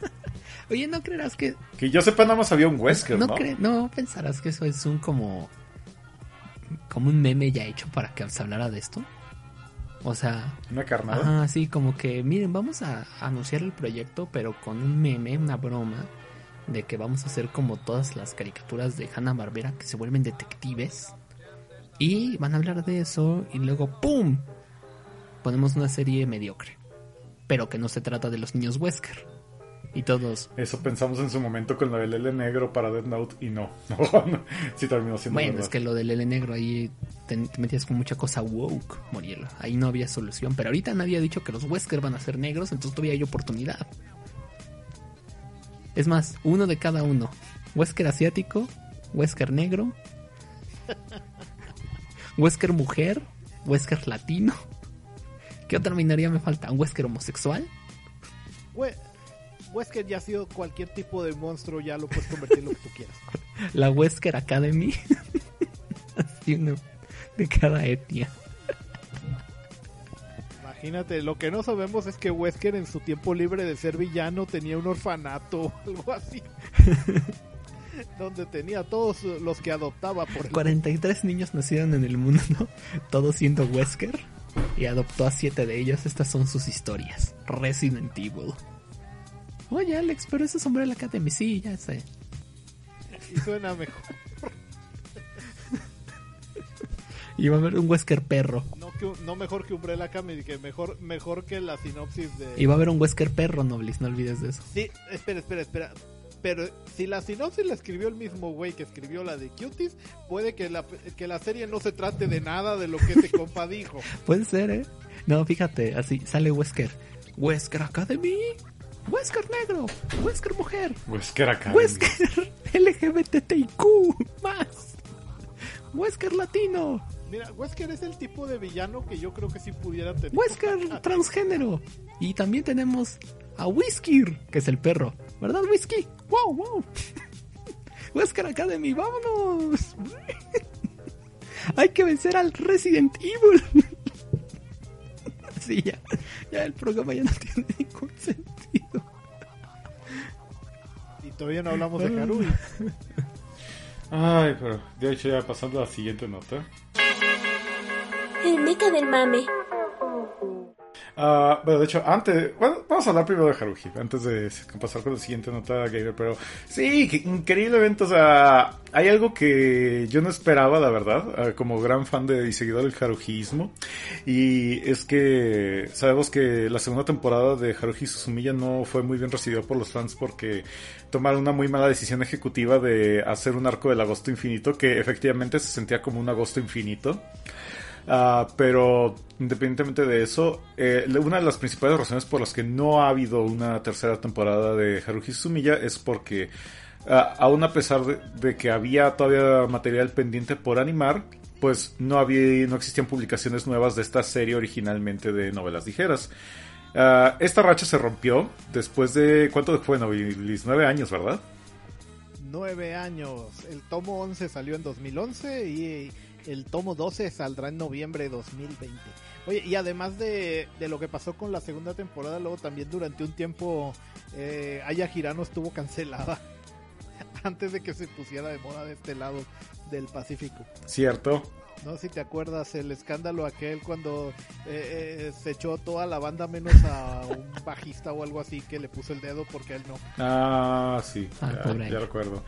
Oye, ¿no creerás que Que yo sepa, nada más había un Wesker, no, ¿no? cre- no pensarás que eso es un como como un meme ya hecho para que se hablara de esto. O sea, Una carnada. ajá, sí, como que miren, vamos a anunciar el proyecto, pero con un meme, una broma de que vamos a hacer como todas las caricaturas de Hanna Barbera que se vuelven detectives y van a hablar de eso y luego ¡pum! ponemos una serie mediocre, pero que no se trata de los niños Wesker. Y todos, Eso pensamos en su momento con lo del L negro para Death Note y no. No. Sí terminó siendo Bueno, verdad. es que lo del L negro ahí te, te metías con mucha cosa woke, Morielo. Ahí no había solución. Pero ahorita nadie ha dicho que los Wesker van a ser negros, entonces todavía hay oportunidad. Es más, uno de cada uno. Wesker asiático, Wesker negro, Wesker mujer, Wesker latino. ¿Qué otra minoría me falta? ¿Un Wesker homosexual? We- Wesker ya ha sido cualquier tipo de monstruo, ya lo puedes convertir en lo que tú quieras. La Wesker Academy. Así uno de cada etnia. Imagínate, lo que no sabemos es que Wesker en su tiempo libre de ser villano tenía un orfanato o algo así. Donde tenía a todos los que adoptaba por el... 43 niños nacieron en el mundo, ¿no? Todos siendo Wesker. Y adoptó a 7 de ellos. Estas son sus historias. Resident Evil. Oye, Alex, pero ese es Umbrella Academy. Sí, ya sé. Y suena mejor. Y va a haber un Wesker perro. No, que, no mejor que Umbrella Academy, que mejor, mejor que la sinopsis de... Y va a haber un Wesker perro, Noblis. No olvides de eso. Sí, espera, espera, espera. Pero si la sinopsis la escribió el mismo güey que escribió la de Cuties, puede que la, que la serie no se trate de nada de lo que ese compa dijo. Puede ser, ¿eh? No, fíjate. Así sale Wesker. Wesker Academy. Wesker negro. Wesker mujer. Wesker acá. Wesker LGBTIQ más. Wesker latino. Mira, Wesker es el tipo de villano que yo creo que sí pudiera tener. Wesker transgénero. Y también tenemos a Whiskey, que es el perro. ¿Verdad, Whiskey? ¡Wow, wow! Wesker Academy, vámonos. Hay que vencer al Resident Evil. sí, ya, ya el programa ya no tiene ningún sentido. Y todavía no hablamos de Harui. Ay, pero de hecho ya pasando a la siguiente nota. El meca del mame. Ah, bueno, de hecho, antes, bueno, vamos a hablar primero de Haruhi, antes de pasar con la siguiente nota, Gamer. Pero sí, que increíble evento. O sea, hay algo que yo no esperaba, la verdad, eh, como gran fan de y seguidor del Haruhiismo. Y es que sabemos que la segunda temporada de Haruhi Suzumiya no fue muy bien recibida por los fans porque tomaron una muy mala decisión ejecutiva de hacer un arco del agosto infinito que efectivamente se sentía como un agosto infinito. Ah, pero independientemente de eso, eh, una de las principales razones por las que no ha habido una tercera temporada de Haruhi Suzumiya es porque ah, aún a pesar de, que había todavía material pendiente por animar, pues no había, no existían publicaciones nuevas de esta serie originalmente de novelas ligeras. Ah, esta racha se rompió después de, ¿cuánto fue? Nueve años, ¿verdad? Nueve años. El tomo 11 salió en 2011 y el tomo 12 saldrá en noviembre de 2020. Oye, y además de, lo que pasó con la segunda temporada, luego también durante un tiempo eh, Aya Girano estuvo cancelada antes de que se pusiera de moda de este lado del Pacífico. Cierto. No sé si te acuerdas el escándalo aquel cuando eh, eh, se echó toda la banda menos a un bajista o algo así que le puso el dedo porque él no. Ah, sí, ah, ya recuerdo.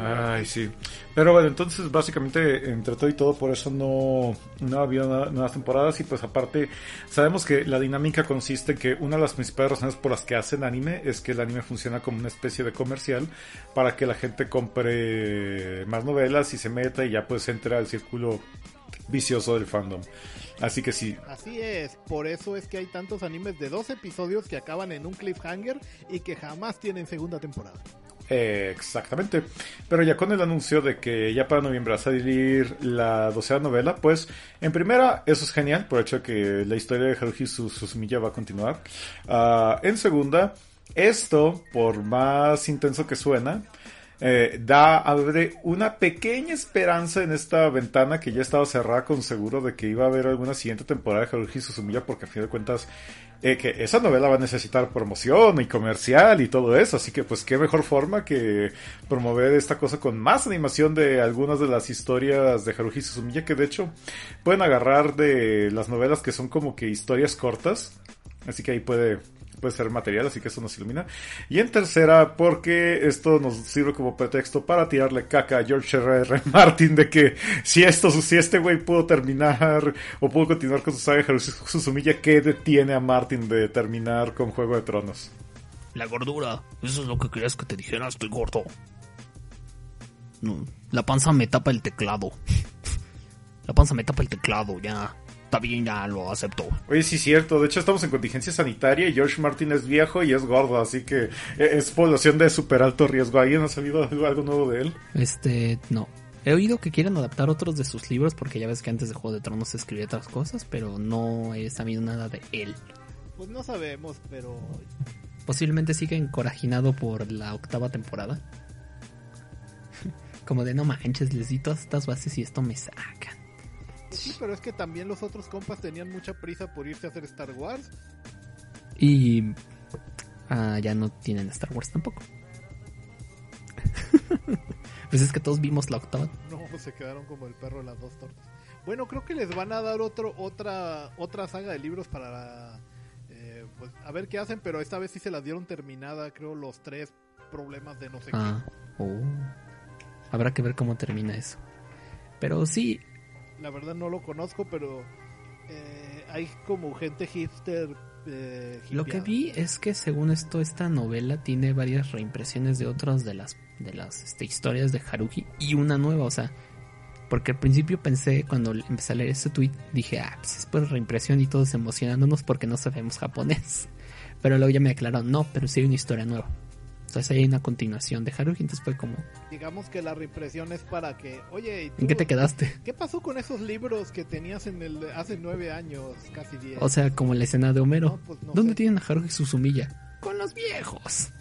Ay, sí. Pero bueno, entonces básicamente entre todo y todo por eso no, no había nuevas temporadas y pues aparte sabemos que la dinámica consiste en que una de las principales razones por las que hacen anime es que el anime funciona como una especie de comercial para que la gente compre más novelas y se meta y ya pues entra al círculo vicioso del fandom. Así que sí. Así es, por eso es que hay tantos animes de dos episodios que acaban en un cliffhanger y que jamás tienen segunda temporada exactamente. Pero ya con el anuncio de que ya para noviembre va a salir la docena novela, pues en primera, eso es genial, por el hecho de que la historia de Haruhi Suzumiya va a continuar. Ah, en segunda, esto, por más intenso que suena, eh, da abre una pequeña esperanza en esta ventana que ya estaba cerrada con seguro de que iba a haber alguna siguiente temporada de Haruhi Suzumiya porque a fin de cuentas eh, que esa novela va a necesitar promoción y comercial y todo eso, así que pues qué mejor forma que promover esta cosa con más animación de algunas de las historias de Haruhi Suzumiya que de hecho pueden agarrar de las novelas que son como que historias cortas, así que ahí puede puede ser material, así que eso nos ilumina. Y en tercera, porque esto nos sirve como pretexto para tirarle caca a George R. R. Martin de que si esto, si este güey pudo terminar o pudo continuar con su saga Susumilla, ¿qué detiene a Martin de terminar con Juego de Tronos? La gordura, eso es lo que querías que te dijera, estoy gordo. No, la panza me tapa el teclado. La panza me tapa el teclado, ya está bien, ya lo acepto. Oye, sí, cierto. De hecho, estamos en contingencia sanitaria y George Martin es viejo y es gordo, así que eh, es población de súper alto riesgo. ¿Ahí no ha salido algo nuevo de él? Este, no. He oído que quieren adaptar otros de sus libros porque ya ves que antes de Juego de Tronos escribía otras cosas, pero no he sabido nada de él. Pues no sabemos, pero... Posiblemente siga encorajinado por la octava temporada. Como de no manches, les di todas estas bases y esto me saca. Sí, pero es que también los otros compas tenían mucha prisa por irse a hacer Star Wars. Y ah, ya no tienen Star Wars tampoco. pues es que todos vimos la octava. No, se quedaron como el perro de las dos tortas. Bueno, creo que les van a dar otro, otra, otra saga de libros para eh, pues, a ver qué hacen, pero esta vez sí se las dieron terminada, creo, los tres problemas de no sé ah, qué. Oh. Habrá que ver cómo termina eso. Pero sí, la verdad no lo conozco, pero eh, hay como gente hipster. Eh, lo que vi es que según esto esta novela tiene varias reimpresiones de otras de las de las este, historias de Haruhi y una nueva, o sea, porque al principio pensé cuando empecé a leer ese tweet dije, ah, pues es por reimpresión y todos emocionándonos porque no sabemos japonés. Pero luego ya me aclararon, no, pero sí hay una historia nueva. Entonces hay una continuación de Haruhi, entonces fue como... Digamos que la reimpresión es para que, oye, ¿en qué te quedaste? ¿Qué pasó con esos libros que tenías en el hace nueve años, casi diez? O sea, como la escena de Homero. Pues ¿Dónde tienen a Haruhi Susumilla? Con los viejos.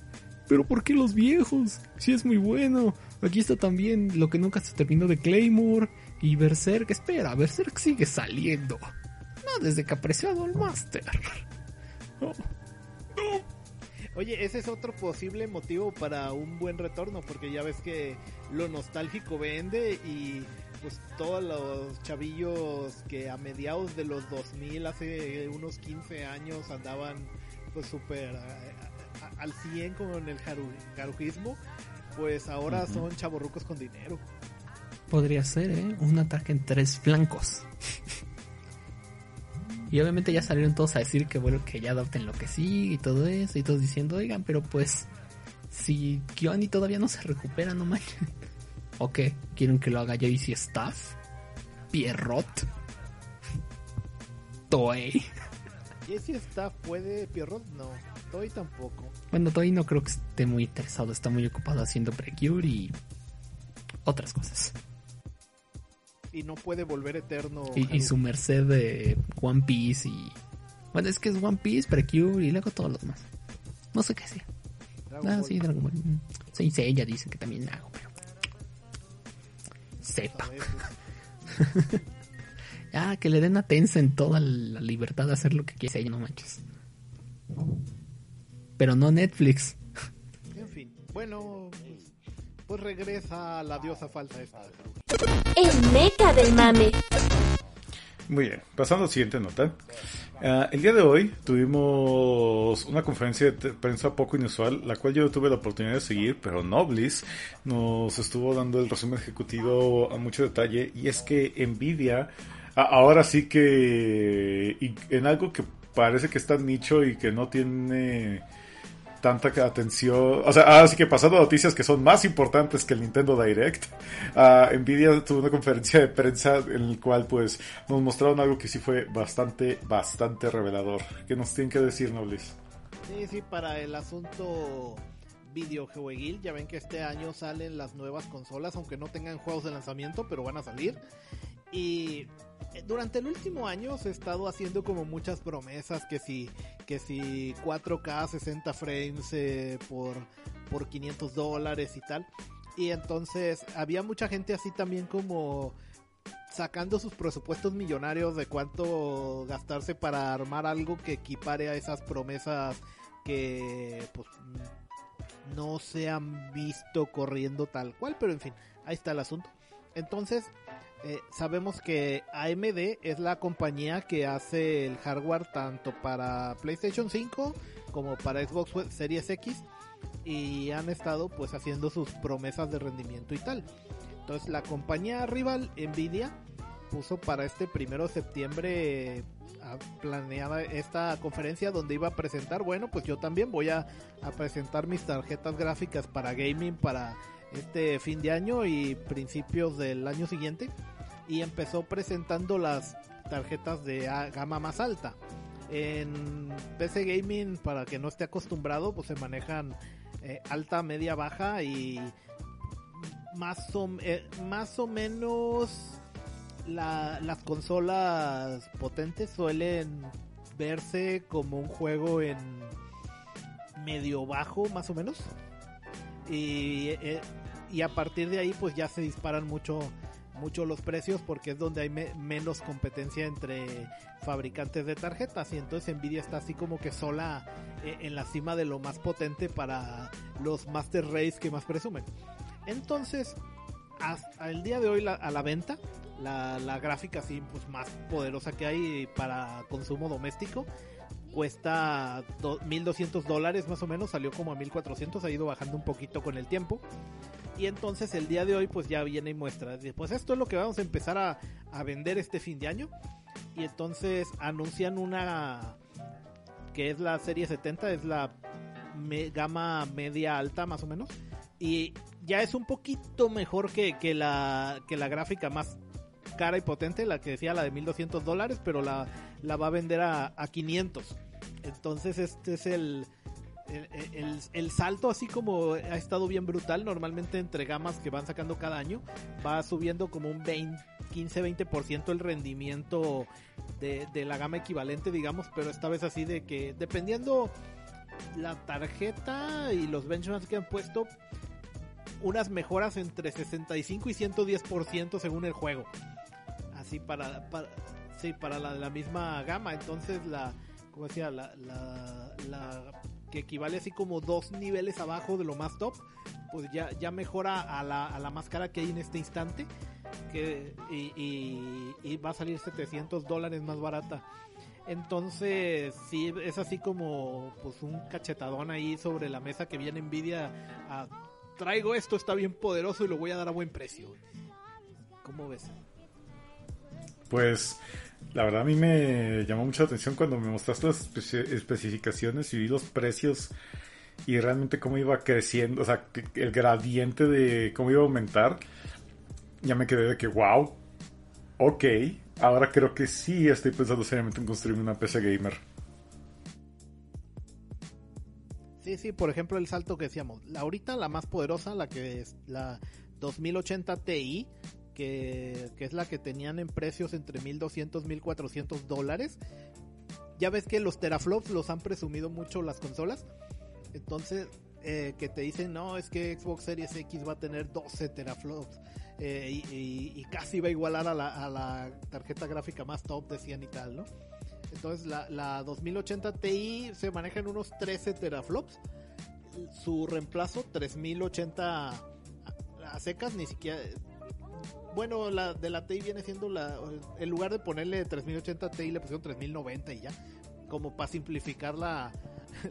¿Pero por qué los viejos? Sí es muy bueno. Aquí está también lo que nunca se terminó de Claymore y Berserk. Espera, Berserk sigue saliendo. No desde que apreciado el Master. No. No. Oye, ese es otro posible motivo para un buen retorno, porque ya ves que lo nostálgico vende y pues todos los chavillos que a mediados de los 2000, hace unos 15 años, andaban pues súper a- al 100 con el jaru- pues ahora son chaborrucos con dinero. Podría ser, ¿eh? Un ataque en tres flancos. Y obviamente ya salieron todos a decir que bueno, que ya adopten lo que sí y todo eso. Y todos diciendo, oigan, pero pues, si Kioni todavía no se recupera, no manches. ¿O qué? ¿Quieren que lo haga JC Staff? ¿Pierrot? ¿Toei? Jesse Staff puede, Pierrot no, Toy tampoco. Bueno, Toei no creo que esté muy interesado. Está muy ocupado haciendo Precure y otras cosas. Y no puede volver eterno. Y, su merced de One Piece y... Bueno, es que es One Piece, Precure y luego todo lo demás. No sé qué sea. Dragon Ah, Ball. sí, Dragon Ball. Mm. Sí, sí, ella dice que también hago, pero... Sepa. Veces. Ah, que le den a Tencent toda la libertad de hacer lo que quiera ella, no manches. Pero no Netflix. En fin, bueno, pues, pues regresa la diosa falsa esta. El meca del mame. Muy bien, pasando a la siguiente nota. Ah, el día de hoy tuvimos una conferencia de prensa poco inusual, la cual yo tuve la oportunidad de seguir, pero Noblis nos estuvo dando el resumen ejecutivo a mucho detalle, y es que Nvidia, ahora sí que en algo que parece que está nicho y que no tiene tanta atención. O sea, ahora sí que pasando a noticias que son más importantes que el Nintendo Direct. ah, Nvidia tuvo una conferencia de prensa en la cual pues nos mostraron algo que sí fue bastante, bastante revelador. ¿Qué nos tienen que decir, Noblis? Sí, sí, para el asunto videojueguil, ya ven que este año salen las nuevas consolas, aunque no tengan juegos de lanzamiento, pero van a salir. Y eh, durante el último año se ha estado haciendo como muchas promesas que si que si 4K 60 frames eh, por por 500 dólares y tal. Y entonces había mucha gente así también como sacando sus presupuestos millonarios de cuánto gastarse para armar algo que equipare a esas promesas que pues no se han visto corriendo tal cual, pero en fin, ahí está el asunto. Entonces, eh, sabemos que AMD es la compañía que hace el hardware tanto para PlayStation 5 como para Xbox Series X y han estado pues haciendo sus promesas de rendimiento y tal. Entonces la compañía rival Nvidia puso para este primero de septiembre eh, a- planeada esta conferencia donde iba a presentar, bueno pues yo también voy a, a presentar mis tarjetas gráficas para gaming para este fin de año y principios del año siguiente y empezó presentando las tarjetas de gama más alta. En PC Gaming, para que no esté acostumbrado, pues se manejan eh, alta, media, baja y más o, eh, más o menos la- las consolas potentes suelen verse como un juego en medio bajo, más o menos. Y, eh, y a partir de ahí pues ya se disparan mucho mucho los precios porque es donde hay me- menos competencia entre fabricantes de tarjetas y entonces Nvidia está así como que sola eh, en la cima de lo más potente para los Master Race que más presumen. Entonces, hasta el día de hoy la- a la venta, la, la gráfica así pues más poderosa que hay para consumo doméstico cuesta do- 1200 dólares más o menos, salió como a 1400, ha ido bajando un poquito con el tiempo. Y entonces el día de hoy pues ya viene y muestra. Pues esto es lo que vamos a empezar a, a vender este fin de año. Y entonces anuncian una que es la serie 70, es la gama media alta más o menos. Y ya es un poquito mejor que, que la, que la gráfica más cara y potente, la que decía la de 1200 dólares, pero la, la va a vender a, a 500. Entonces este es el, el, el- salto así como ha estado bien brutal. Normalmente entre gamas que van sacando cada año va subiendo como un 20, 15-20% el rendimiento de, de la gama equivalente, digamos, pero esta vez así de que dependiendo la tarjeta y los benchmarks que han puesto, unas mejoras entre 65 y 110% según el juego. Así para sí, para la, misma gama. Entonces la, como decía, la, la, la que equivale así como dos niveles abajo de lo más top, pues ya, ya mejora a la, a la más cara que hay en este instante. Que, y, y- va a salir 700 dólares más barata. Entonces, sí, es así como pues un cachetadón ahí sobre la mesa que viene Nvidia a traigo esto, está bien poderoso y lo voy a dar a buen precio. ¿Cómo ves? Pues la verdad a mí me llamó mucha atención cuando me mostraste las especi- especificaciones y vi los precios y realmente cómo iba creciendo, o sea, el gradiente de cómo iba a aumentar. Ya me quedé de que, wow, ok, ahora creo que sí estoy pensando seriamente en construir una PC gamer. Sí, sí, por ejemplo, el salto que decíamos. La, ahorita la más poderosa, la que es la 2080 Ti, que, es la que tenían en precios entre 1200 1400 dólares. Ya ves que los teraflops los han presumido mucho las consolas. Entonces, eh, que te dicen, no, es que Xbox Series X va a tener 12 teraflops. eh, y, y- y casi va a igualar a la, a la tarjeta gráfica más top, decían y tal, ¿no? Entonces la, la 2080 Ti se maneja en unos 13 teraflops. Su reemplazo 3080 a, a secas ni siquiera... Bueno, la de la Ti viene siendo la... En lugar de ponerle 3080 Ti le pusieron 3090 y ya. Como para simplificar la,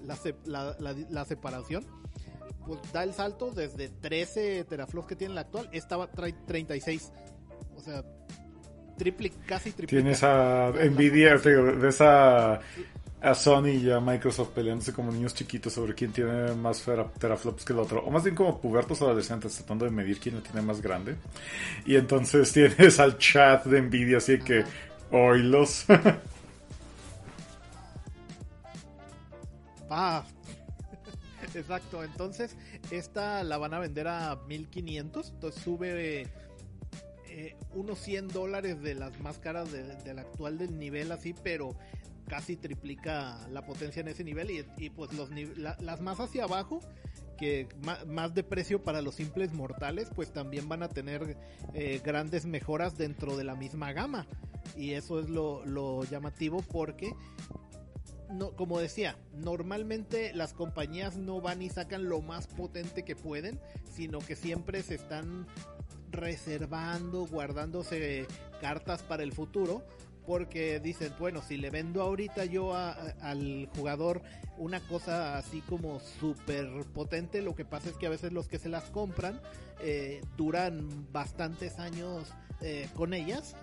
la, la- la- separación. Pues da el salto desde 13 teraflops que tiene la actual. Esta trae 36. O sea, triple, casi triple. Tienes a Nvidia, digo, ves a, Sony y a Microsoft peleándose como niños chiquitos sobre quién tiene más tera- teraflops que el otro. O más bien como pubertos adolescentes tratando de medir quién lo tiene más grande. Y entonces tienes al chat de Nvidia así que, oílos. Ah, exacto. Entonces, esta la van a vender a 1500. Entonces sube eh, unos 100 dólares de las más caras de- del actual del nivel así, pero casi triplica la potencia en ese nivel. Y, pues los la- las más hacia abajo, que más de precio para los simples mortales, pues también van a tener eh, grandes mejoras dentro de la misma gama. Y eso es lo, lo llamativo porque no, como decía, normalmente las compañías no van y sacan lo más potente que pueden, sino que siempre se están reservando, guardándose cartas para el futuro, porque dicen, bueno, si le vendo ahorita yo al jugador una cosa así como súper potente, lo que pasa es que a veces los que se las compran eh, duran bastantes años eh, con ellas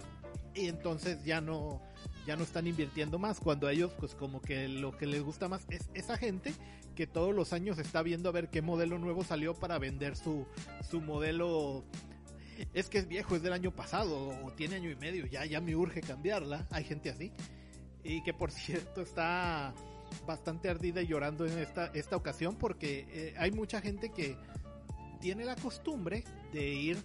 y entonces ya no ya no están invirtiendo más cuando a ellos pues como que lo que les gusta más es esa gente que todos los años está viendo a ver qué modelo nuevo salió para vender su su modelo es que es viejo, es del año pasado o tiene año y medio, ya ya me urge cambiarla, hay gente así. Y que por cierto está bastante ardida y llorando en esta esta ocasión porque eh, hay mucha gente que tiene la costumbre de ir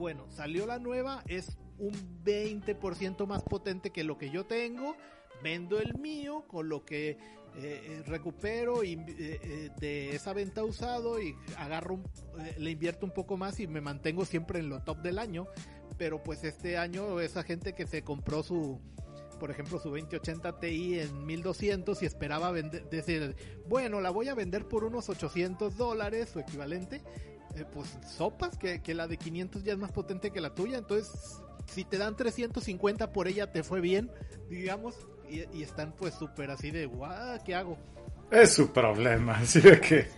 bueno, salió la nueva, es un 20% más potente que lo que yo tengo, vendo el mío con lo que eh, eh, recupero eh, eh, de esa venta usado y agarro, un- le invierto un poco más y me mantengo siempre en lo top del año, pero pues este año esa gente que se compró su por ejemplo su 2080 Ti en 1200 y esperaba vender, decir, bueno, la voy a vender por unos 800 dólares o equivalente, pues sopas, que, que la de 500 ya es más potente que la tuya, entonces si te dan 350 por ella te fue bien, digamos, y, y están pues súper así de, guau, ¿qué hago? es su problema, así de que...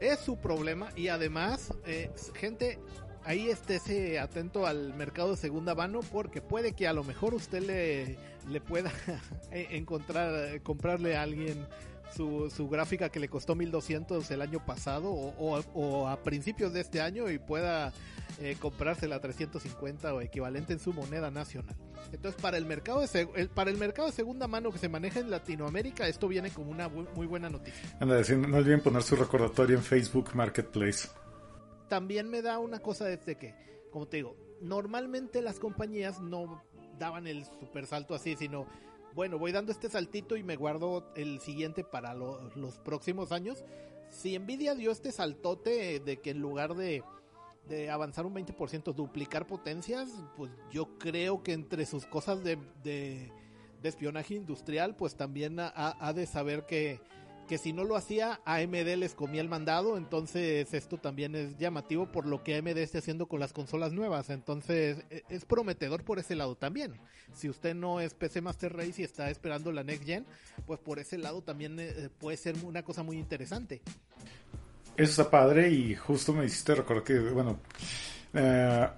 Es su problema y además, eh, gente, ahí estése atento al mercado de segunda mano porque puede que a lo mejor usted le, le pueda eh, encontrar, eh, comprarle a alguien su, su gráfica que le costó 1200 el año pasado o, o- o a principios de este año y pueda eh, comprársela a 350 o equivalente en su moneda nacional. Entonces, para el mercado de el- para el mercado de segunda mano que se maneja en Latinoamérica, esto viene como una bu- muy buena noticia. Anda, sí, no olviden poner su recordatorio en Facebook Marketplace. también me da una cosa desde que, como te digo, normalmente las compañías no daban el super salto así, sino, bueno, voy dando este saltito y me guardo el siguiente para lo- los próximos años. Si Nvidia dio este saltote de que en lugar de, de avanzar un 20% duplicar potencias, pues yo creo que entre sus cosas de, de- espionaje industrial, pues también ha de saber que que si no lo hacía, AMD les comía el mandado, entonces esto también es llamativo por lo que AMD esté haciendo con las consolas nuevas, entonces e- es prometedor por ese lado también. Si usted no es PC Master Race y está esperando la Next Gen, pues por ese lado también eh, puede ser una cosa muy interesante. Eso está padre y justo me hiciste recordar que, bueno, eh,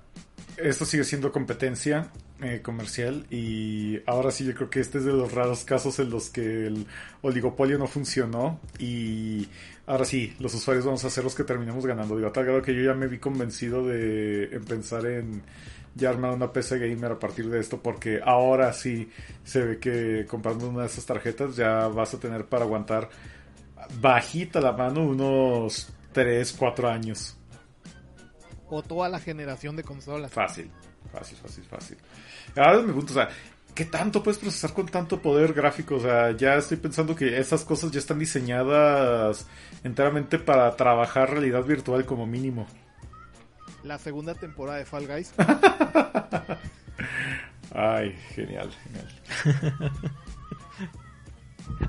esto sigue siendo competencia eh, comercial y ahora sí yo creo que este es de los raros casos en los que el oligopolio no funcionó y ahora sí, los usuarios vamos a ser los que terminemos ganando. Digo, a tal grado que yo ya me vi convencido de en pensar en ya armar una PC gamer a partir de esto porque ahora sí se ve que comprando una de esas tarjetas ya vas a tener para aguantar bajita la mano unos 3, 4 años. O toda la generación de consolas. Fácil, fácil, fácil, fácil. Ahora me pregunto, o sea, ¿qué tanto puedes procesar con tanto poder gráfico? O sea, ya estoy pensando que esas cosas ya están diseñadas enteramente para trabajar realidad virtual como mínimo. La segunda temporada de Fall Guys. Ay, genial, genial.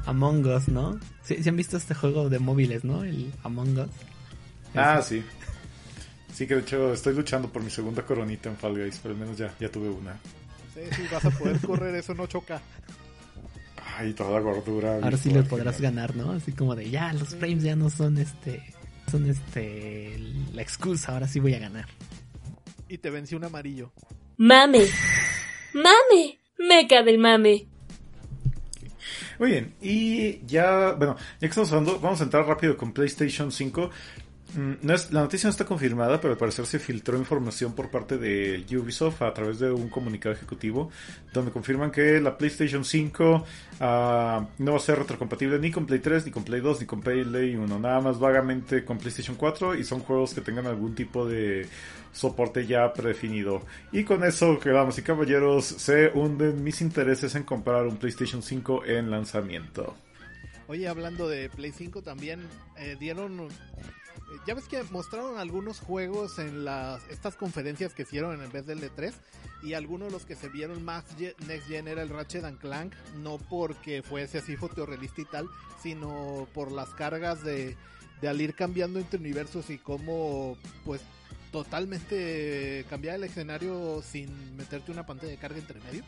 Among Us, ¿no? ¿Sí, sí han visto este juego de móviles, ¿no? El Among Us. Ah, sí. Sí, que de hecho estoy luchando por mi segunda coronita en Fall Guys, pero al menos ya, ya tuve una. Sí, sí, vas a poder correr eso en 8K. Ay, toda gordura. Ahora sí le podrás ganar, ¿no? Así como de, ya, los frames ya no son este... Son este... La excusa, ahora sí voy a ganar. Y te venció un amarillo. Mame. Mame. Meca del mame. Muy bien, y ya, bueno, ya que estamos hablando, vamos a entrar rápido con PlayStation 5. Mm, No es, la noticia no está confirmada, pero al parecer se filtró información por parte de Ubisoft a través de un comunicado ejecutivo donde confirman que la PlayStation 5 ah, no va a ser retrocompatible ni con Play 3, ni con Play 2, ni con Play 1, nada más vagamente con PlayStation 4 y son juegos que tengan algún tipo de soporte ya predefinido. Y con eso, que damas y caballeros, se hunden mis intereses en comprar un PlayStation 5 en lanzamiento. Oye, hablando de Play 5 también eh, dieron... Ya ves que mostraron algunos juegos en las estas conferencias que hicieron en vez del E3 y algunos de los que se vieron más Next Gen era el Ratchet and Clank, no porque fuese así fotorrealista y tal, sino por las cargas de, de al ir cambiando entre universos y cómo pues totalmente cambiar el escenario sin meterte una pantalla de carga entre medio.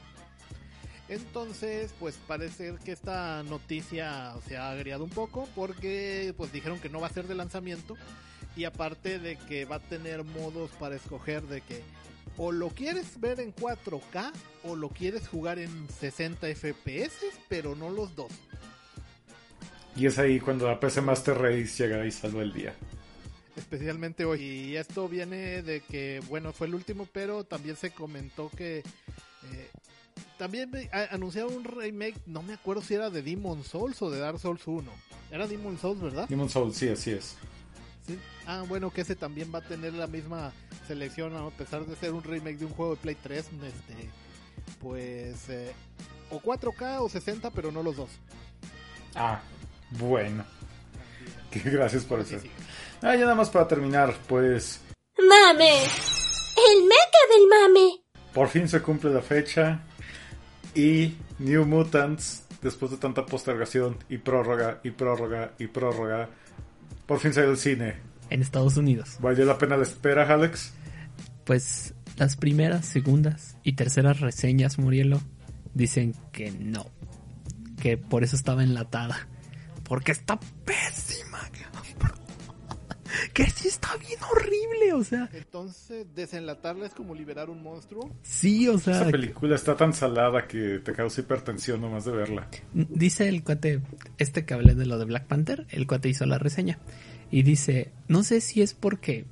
Entonces, pues parece que esta noticia se ha agriado un poco porque pues dijeron que no va a ser de lanzamiento y aparte de que va a tener modos para escoger de que o lo quieres ver en 4K o lo quieres jugar en 60 FPS, pero no los dos. Y es ahí cuando la PC Master Race llega y salva el día. especialmente hoy. Y esto viene de que, bueno, fue el último, pero también se comentó que eh, también me- a- anunciaron un remake, no me acuerdo si era de Demon Souls o de Dark Souls 1. Era Demon Souls, ¿verdad? Demon Souls, sí, así es. Sí. Ah, bueno, que ese también va a tener la misma selección, ¿no? a pesar de ser un remake de un juego de Play 3, este, pues, eh, o 4K o 60, pero no los dos. Ah, bueno. Que Gracias por Sí, eso. sí. Ah, ya nada más para terminar, pues Mame. El meca del mame. por fin se cumple la fecha y New Mutants, después de tanta postergación y prórroga y prórroga y prórroga, por fin salió al cine. En Estados Unidos. ¿Valió la pena la espera, Alex? Pues las primeras, segundas y terceras reseñas, Murielo, dicen que no. Que por eso estaba enlatada. Porque está pésima. Que sí está bien horrible, o sea. Entonces, desenlatarla es como liberar un monstruo. Sí, o sea. Esa película está tan salada que te causa hipertensión nomás de verla. Dice el cuate, este que hablé de lo de Black Panther, el cuate hizo la reseña. Y dice, no sé si es porque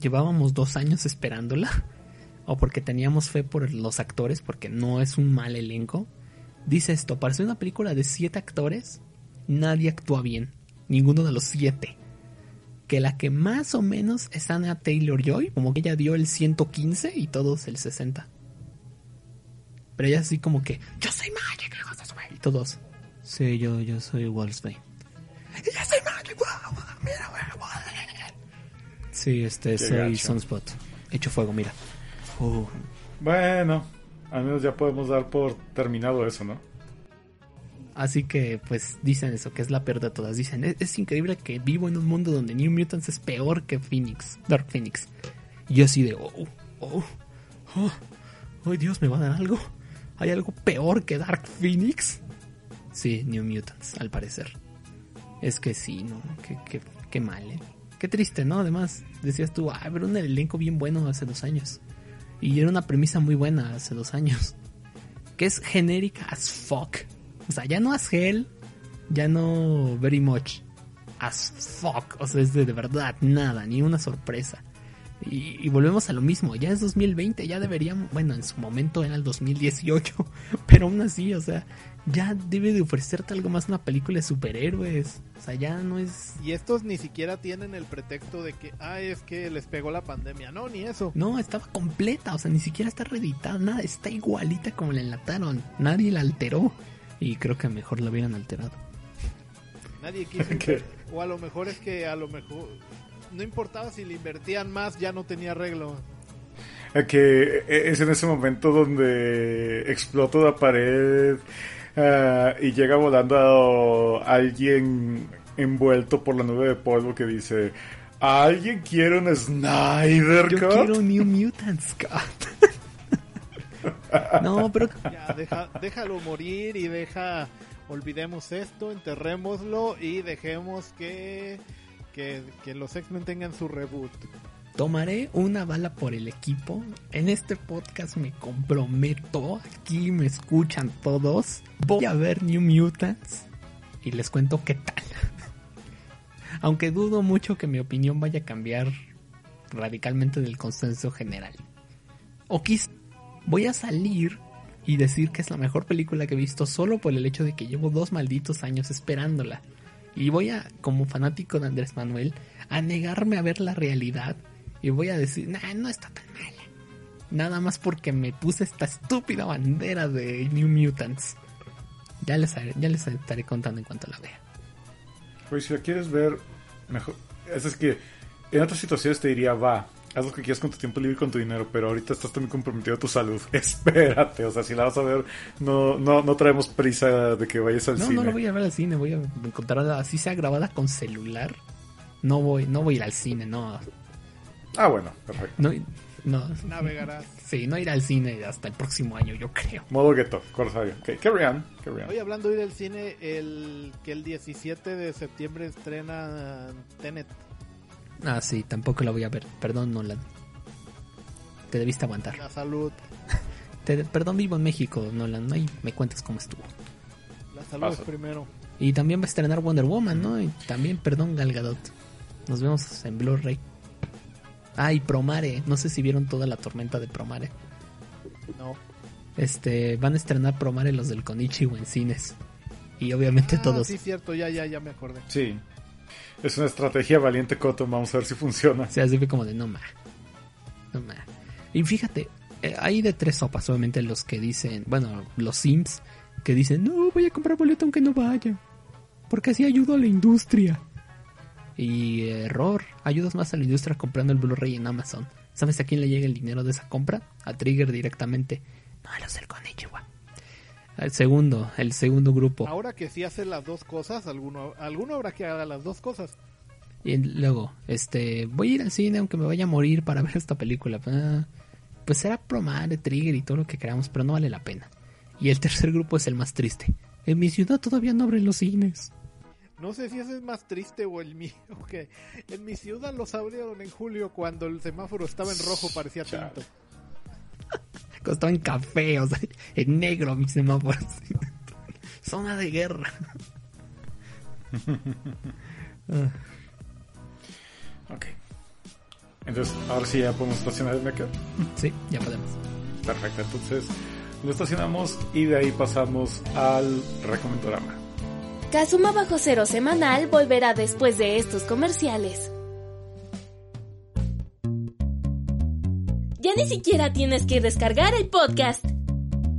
llevábamos dos años esperándola o porque teníamos fe por los actores, porque no es un mal elenco. Dice esto, para ser una película de siete actores, nadie actúa bien. Ninguno de los siete. Que la que más o menos es Anna Taylor Joy, como que ella dio el 115 y todos el 60. Pero ella así como que, yo soy Magic, y todos. Sí, yo, yo soy Wolfsbane. Y yo soy Magic, guau, mira, guau. Sí, este, Qué soy gacho. Sunspot. Hecho fuego, mira. Uh, Bueno, al menos ya podemos dar por terminado eso, ¿no? Así que, pues, dicen eso, que es la peor de todas. Dicen, es, increíble que vivo en un mundo donde New Mutants es peor que Phoenix, Dark Phoenix. Y yo así de, oh, oh, oh, oh, Dios, ¿me va a dar algo? ¿Hay algo peor que Dark Phoenix? Sí, New Mutants, al parecer. Es que sí, ¿no? Qué, qué, qué mal, ¿eh? Qué triste, ¿no? Además, decías tú, ah, pero un elenco bien bueno hace dos años. Y era una premisa muy buena hace dos años. Que es genérica as fuck. O sea, ya no as hell, ya no very much. As fuck. O sea, es de, de verdad nada, ni una sorpresa. Y, y, volvemos a lo mismo, ya es 2020, ya deberíamos, bueno, en su momento era el 2018, pero aún así, o sea, ya debe de ofrecerte algo más una película de superhéroes. O sea, ya no es... Y estos ni siquiera tienen el pretexto de que, ah, es que les pegó la pandemia. No, ni eso. No, estaba completa, o sea, ni siquiera está reeditada, nada, está igualita como la enlataron. Nadie la alteró. Y creo que mejor la hubieran alterado. Nadie quiso. o a lo mejor es que a lo mejor no importaba si le invertían más, ya no tenía arreglo. Que es en ese momento donde explota la pared uh, y llega volando a alguien envuelto por la nube de polvo que dice: ¿Alguien quiere un Snyder Yo quiero New Mutants Cut. No, pero. Ya, deja, déjalo morir y deja. Olvidemos esto, enterrémoslo y dejemos que que, que los X-Men tengan su reboot. Tomaré una bala por el equipo. En este podcast me comprometo. Aquí me escuchan todos. Voy a ver New Mutants y les cuento qué tal. Aunque dudo mucho que mi opinión vaya a cambiar radicalmente del consenso general. O quizá voy a salir y decir que es la mejor película que he visto solo por el hecho de que llevo dos malditos años esperándola. Y voy a, como fanático de Andrés Manuel, a negarme a ver la realidad. Y voy a decir, nah, no está tan mala. Nada más porque me puse esta estúpida bandera de New Mutants. Ya les, ya les estaré contando en cuanto la vea. Pues si la quieres ver, mejor. Es, que en otras situaciones te diría, va, haz lo que quieras con tu tiempo libre y con tu dinero, pero ahorita estás también comprometido a tu salud. Espérate, o sea, si la vas a ver, no, no, no traemos prisa de que vayas al no, cine. No, no la voy a ver al cine, voy a encontrarla así sea grabada con celular. No voy, no voy a ir al cine, no. Ah, bueno, perfecto. No, no. Navegarás. Sí, no ir al cine hasta el próximo año, yo creo. Modo gueto, Corsario. Carry on, carry on. Hoy hablando de ir al cine, el que el 17 de septiembre estrena Tenet. Ah, sí, tampoco la voy a ver. Perdón, Nolan. Te debiste aguantar. La salud. Te, perdón, vivo en México, Nolan. Ahí me cuentas cómo estuvo. La salud Paso. es primero. Y también va a estrenar Wonder Woman, ¿no? Y también, perdón, Galgadot. Nos vemos en Blu-ray. Ah, y Promare. No sé si vieron toda la tormenta de Promare. No. Este, van a estrenar Promare los del Konichiwa en cines. Y obviamente ah, todos. Sí, cierto, ya, ya, ya me acordé. Sí. Es una estrategia valiente, Coto. Vamos a ver si funciona. O sea, así fue como de no ma. No ma. Y fíjate, eh, hay de tres sopas, obviamente, los que dicen, bueno, los Sims, que dicen, no, voy a comprar boleto aunque no vaya. Porque así ayudo a la industria. Y error, ayudas más a la industria comprando el Blu-ray en Amazon. ¿Sabes a quién le llega el dinero de esa compra? A Trigger directamente. No a los del Konichiwa. El segundo, el segundo grupo. Ahora que sí hace las dos cosas, alguno, alguno habrá que haga las dos cosas. Y luego, este, voy a ir al cine aunque me vaya a morir para ver esta película. Ah, pues será promar, trigger y todo lo que queramos, pero no vale la pena. Y el tercer grupo es el más triste. En mi ciudad todavía no abren los cines. No sé si ese es más triste o el mío. Que en mi ciudad los abrieron en julio cuando el semáforo estaba en rojo, parecía tinto. Costaba en café, o sea, en negro mi semáforo. Zona de guerra. ok. Entonces, ahora sí ya podemos estacionar el Mecha. Sí, ya podemos. Perfecto, entonces lo estacionamos y de ahí pasamos al recomendorama. Kazuma Bajo Cero Semanal volverá después de estos comerciales. Ya ni siquiera tienes que descargar el podcast.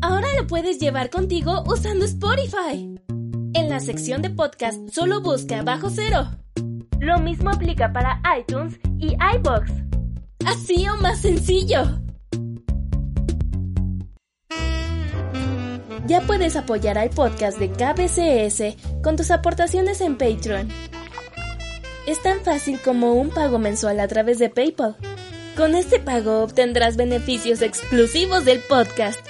Ahora lo puedes llevar contigo usando Spotify. En la sección de podcast solo busca Bajo Cero. Lo mismo aplica para iTunes y iBox. Así o más sencillo. Ya puedes apoyar al podcast de KBCS con tus aportaciones en Patreon. Es tan fácil como un pago mensual a través de PayPal. Con este pago obtendrás beneficios exclusivos del podcast,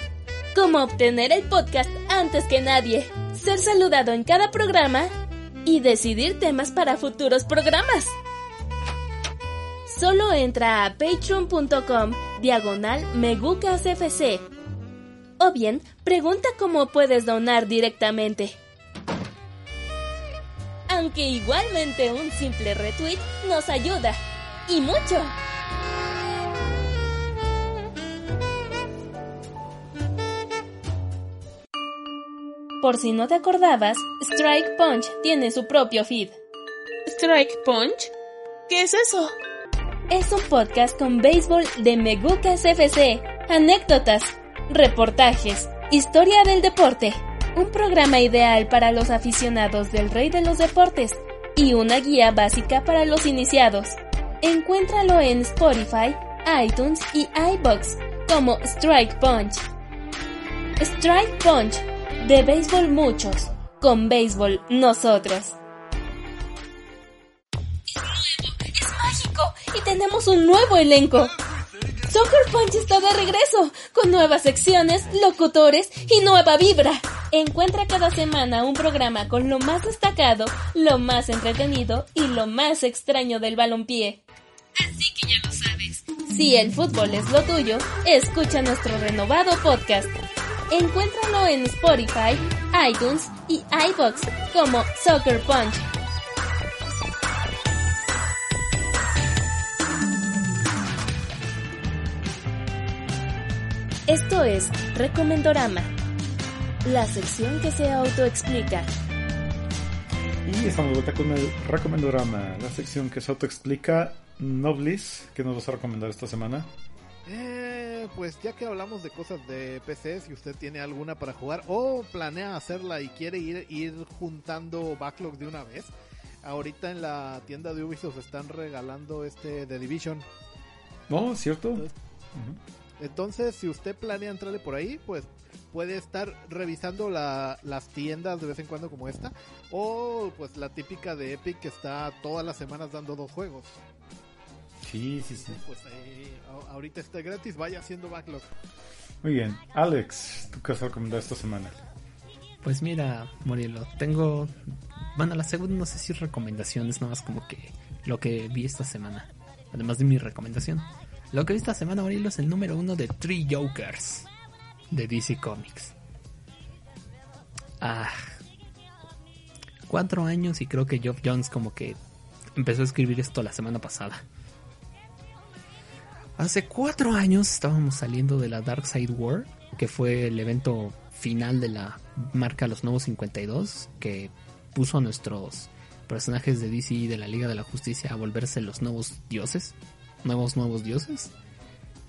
como obtener el podcast antes que nadie, ser saludado en cada programa y decidir temas para futuros programas. Solo entra a patreon.com diagonal megucasfc o bien pregunta cómo puedes donar directamente. Aunque igualmente un simple retweet nos ayuda y mucho. Por si no te acordabas, Strike Punch tiene su propio feed. ¿Strike Punch? ¿Qué es eso? Es un podcast con béisbol de Megucas FC, anécdotas, reportajes, historia del deporte, un programa ideal para los aficionados del rey de los deportes y una guía básica para los iniciados. Encuéntralo en Spotify, iTunes y iBox como Strike Punch. Strike Punch, de béisbol muchos, con béisbol nosotros. Es mágico y tenemos un nuevo elenco. Soccer Punch está de regreso, con nuevas secciones, locutores y nueva vibra. Encuentra cada semana un programa con lo más destacado, lo más entretenido y lo más extraño del balompié. Así que ya lo sabes. Si el fútbol es lo tuyo, escucha nuestro renovado podcast. Encuéntralo en Spotify, iTunes y iBox como Soccer Punch. Esto es Recomendorama, la sección que se autoexplica. Y estamos de vuelta con el Recomendorama, la sección que se autoexplica. Noblis, ¿qué nos vas a recomendar esta semana? Eh, pues ya que hablamos de cosas de PC, si usted tiene alguna para jugar o planea hacerla y quiere ir, ir juntando backlog de una vez, ahorita en la tienda de Ubisoft están regalando este The Division. No, ¿cierto? Entonces, Entonces, si usted planea entrarle por ahí, pues puede estar revisando la- las tiendas de vez en cuando como esta. O pues la típica de Epic que está todas las semanas dando dos juegos. Sí, sí, sí. Pues eh, ahorita está gratis, vaya haciendo backlog. Muy bien. Alex, ¿tú qué vas a recomendar esta semana? Pues mira, Morielo, tengo. Bueno, la segunda no sé si recomendaciones, nada más como que lo que vi esta semana. Además de mi recomendación. Lo que vi esta semana, Morielo, es el número uno de Three Jokers de DC Comics. Ah. Cuatro años y creo que Geoff Jones como que empezó a escribir esto la semana pasada. Hace cuatro años estábamos saliendo de la Dark Side War, que fue el evento final de la marca Los Nuevos 52, que puso a nuestros personajes de DC y de la Liga de la Justicia a volverse los nuevos dioses, nuevos nuevos dioses.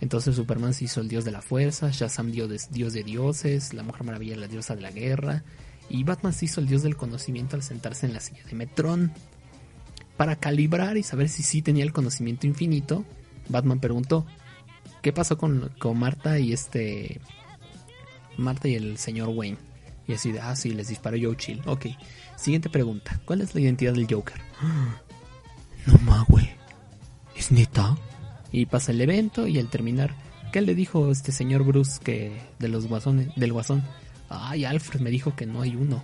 Entonces Superman se hizo el dios de la fuerza, Shazam dio dios de dioses, la Mujer Maravilla la diosa de la guerra, y Batman se hizo el dios del conocimiento al sentarse en la silla de Metrón. Para calibrar y saber si sí tenía el conocimiento infinito, Batman preguntó, ¿qué pasó con, con Marta y este... Marta y el señor Wayne? Y así de, ah, sí, les disparó Joe Chill. Ok. Siguiente pregunta. ¿Cuál es la identidad del Joker? No ma, güey. ¿Es neta? Y pasa el evento y al terminar, ¿qué le dijo este señor Bruce que de los guasones, del guasón? Ay, Alfred me dijo que no hay uno.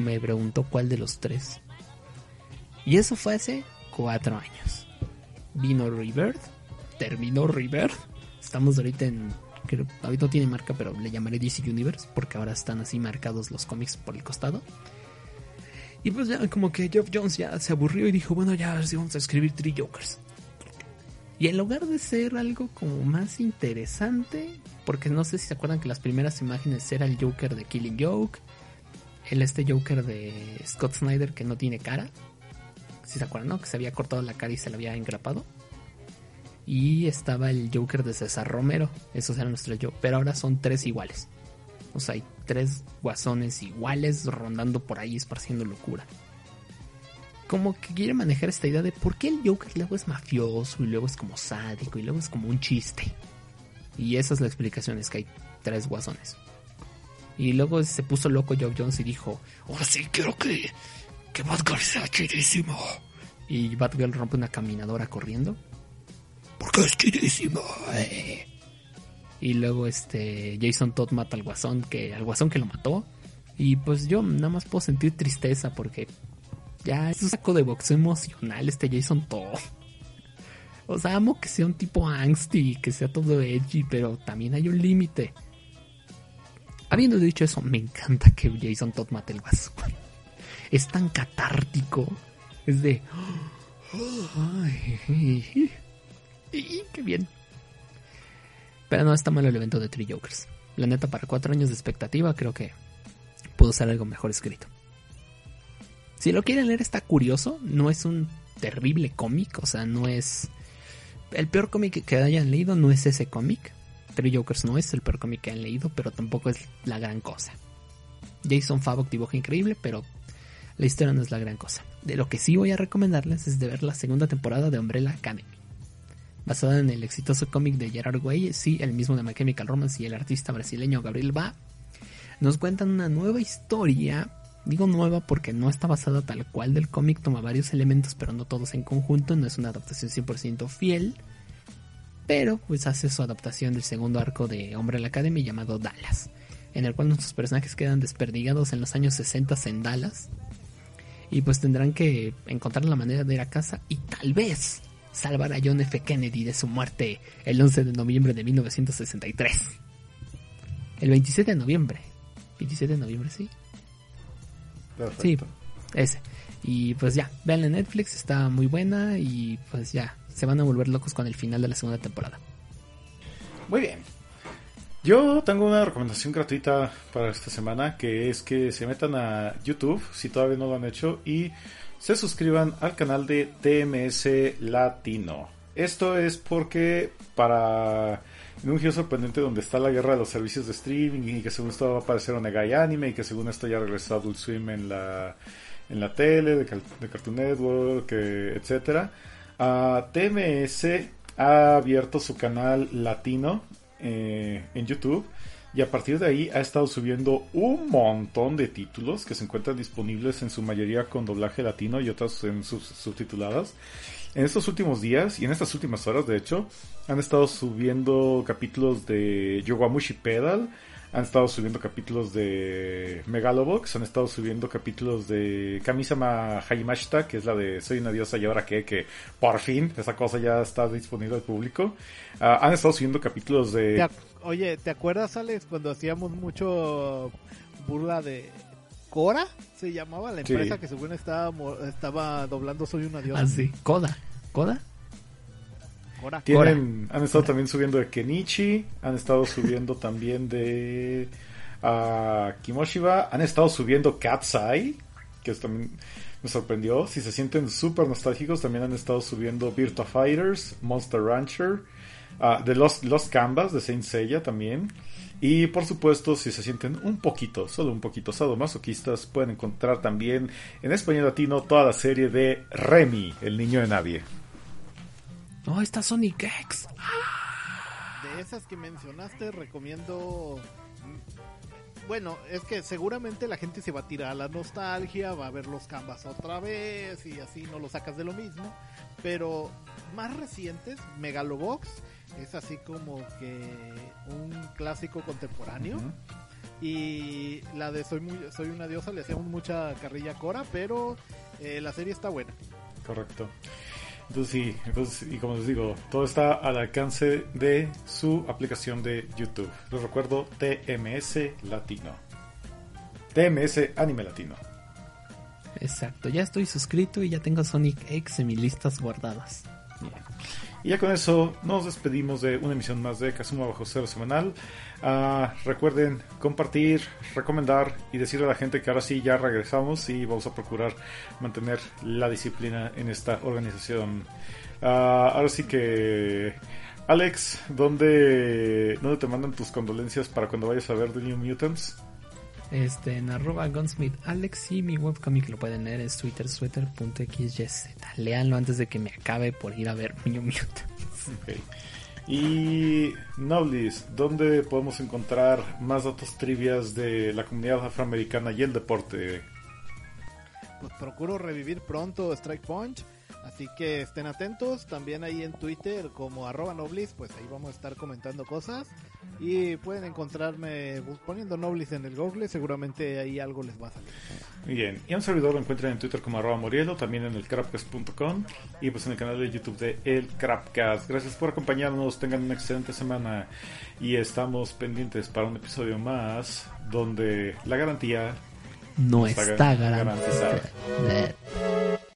Me preguntó cuál de los tres. Y eso fue hace cuatro años. Vino Rebirth, terminó Rebirth. Estamos ahorita en. Ahorita no tiene marca, pero le llamaré DC Universe porque ahora están así marcados los cómics por el costado. Y pues ya como que Geoff Jones ya se aburrió y dijo, bueno, ya sí vamos a escribir Three Jokers. Y en lugar de ser algo como más interesante, porque no sé si se acuerdan que las primeras imágenes era el Joker de Killing Joke, el este Joker de Scott Snyder que no tiene cara, si se acuerdan, ¿no? Que se había cortado la cara y se la había engrapado. Y estaba el Joker de César Romero, esos eran nuestros yo, pero ahora son tres iguales. O sea, hay tres guasones iguales rondando por ahí esparciendo locura. Como que quiere manejar esta idea de por qué el Joker luego es mafioso y luego es como sádico y luego es como un chiste. Y esa es la explicación, es que hay tres guasones. Y luego se puso loco Joe Jones y dijo, ahora sí quiero que, que Batgirl sea chidísimo. Y Batgirl rompe una caminadora corriendo. Porque es chidísimo. eh". Y luego este Jason Todd mata al guasón que, al guasón que lo mató. Y pues yo nada más puedo sentir tristeza porque ya es un saco de boxeo emocional este Jason Todd. O sea, amo que sea un tipo angsty, que sea todo edgy, pero también hay un límite. Habiendo dicho eso, me encanta que Jason Todd mate el guasón. Es tan catártico. Es de... Ay, qué bien. Pero no está mal el evento de Three Jokers. La neta, para cuatro años de expectativa, creo que pudo ser algo mejor escrito. Si lo quieren leer, está curioso. No es un terrible cómic, o sea, no es. El peor cómic que hayan leído no es ese cómic. Three Jokers no es el peor cómic que han leído, pero tampoco es la gran cosa. Jason Favok dibuja increíble, pero la historia no es la gran cosa. De lo que sí voy a recomendarles es de ver la segunda temporada de Umbrella Academy. Basada en el exitoso cómic de Gerard Way, sí, el mismo de My Chemical Romance y el artista brasileño Gabriel Ba, nos cuentan una nueva historia. Digo nueva porque no está basada tal cual del cómic, toma varios elementos, pero no todos en conjunto, no es una adaptación 100% fiel. Pero pues hace su adaptación del segundo arco de Umbrella Academy llamado Dallas, en el cual nuestros personajes quedan desperdigados en los años 60 en Dallas. Y pues tendrán que encontrar la manera de ir a casa y tal vez salvar a John F. Kennedy de su muerte el 11 de noviembre de 1963. El 27 de noviembre. 27 de noviembre, sí. Sí, ese. Y pues ya, vean en Netflix, está muy buena y pues ya, se van a volver locos con el final de la segunda temporada. Muy bien. Yo tengo una recomendación gratuita para esta semana, que es que se metan a YouTube, si todavía no lo han hecho, y se suscriban al canal de TMS Latino. Esto es porque para en un giro sorprendente donde está la guerra de los servicios de streaming y que según esto va a aparecer Onegai Anime y que según esto ya regresó Adult Swim en la en la tele de, Cartoon Network, etcétera. Ah, TMS ha abierto su canal latino eh, en YouTube y a partir de ahí ha estado subiendo un montón de títulos que se encuentran disponibles en su mayoría con doblaje latino y otras en sus subtituladas. En estos últimos días y en estas últimas horas, de hecho, han estado subiendo capítulos de Yowamushi Pedal, han estado subiendo capítulos de Megalobox, han estado subiendo capítulos de Kamisama Haimashita, que es la de Soy una diosa y ahora qué, que por fin esa cosa ya está disponible al público. Ah, han estado subiendo capítulos ¿Te de... Oye, ¿te acuerdas, Alex, cuando hacíamos mucho burla de Cora? Se llamaba la Sí. empresa que según estaba, estaba doblando Soy una diosa. Así, Coda. ¿Coda? Cora. Tienen, han estado también subiendo de Kenichi, han estado subiendo también de ah, Kimoshiba, han estado subiendo Cat's Eye, que es también me sorprendió. Si se sienten súper nostálgicos, también han estado subiendo Virtua Fighters, Monster Rancher, ah, de Lost, Lost Canvas de Saint Seiya también. Y por supuesto, si se sienten un poquito, solo un poquito sadomasoquistas, pueden encontrar también en español latino toda la serie de Remy, el niño de nadie. No, está Sonic X. De esas que mencionaste, recomiendo. Bueno, es que seguramente la gente se va a tirar a la nostalgia, va a ver los canvas otra vez y así no lo sacas de lo mismo. Pero más recientes, Megalobox es así como que un clásico contemporáneo. Y la de Soy, muy, soy una diosa le hacíamos mucha carrilla a Cora, pero eh, la serie está buena. Correcto. Entonces sí, entonces, y como les digo, todo está al alcance de su aplicación de YouTube. Les recuerdo TMS Latino. TMS Anime Latino. Exacto, ya estoy suscrito y ya tengo Sonic X en mis listas guardadas. Y ya con eso nos despedimos de una emisión más de Kazuma Bajo Cero Semanal. Ah, recuerden compartir, recomendar y decirle a la gente que ahora sí ya regresamos y vamos a procurar mantener la disciplina en esta organización. Ah, ahora sí que... Alex, ¿dónde, ¿dónde te mandan tus condolencias para cuando vayas a ver The New Mutants? Este, en arroba Gunsmith Alex y mi webcomic lo pueden leer es twitter twitter.xyz. Leanlo antes de que me acabe por ir a ver New Mutants. Ok. Y Noblis, ¿dónde podemos encontrar más datos trivias de la comunidad afroamericana y el deporte? Pues procuro revivir pronto Strike Punch. Así que estén atentos. También ahí en Twitter como arroba Noblis, pues ahí vamos a estar comentando cosas. Y pueden encontrarme poniendo Noblis en el Google. Seguramente ahí algo les va a salir. Muy bien. Y a un servidor lo encuentran en Twitter como arroba Morielo, también en el crapcast.com y pues en el canal de YouTube de El Crapcast. Gracias por acompañarnos. Tengan una excelente semana. Y estamos pendientes para un episodio más donde la garantía No Está está garantizada. garantizada.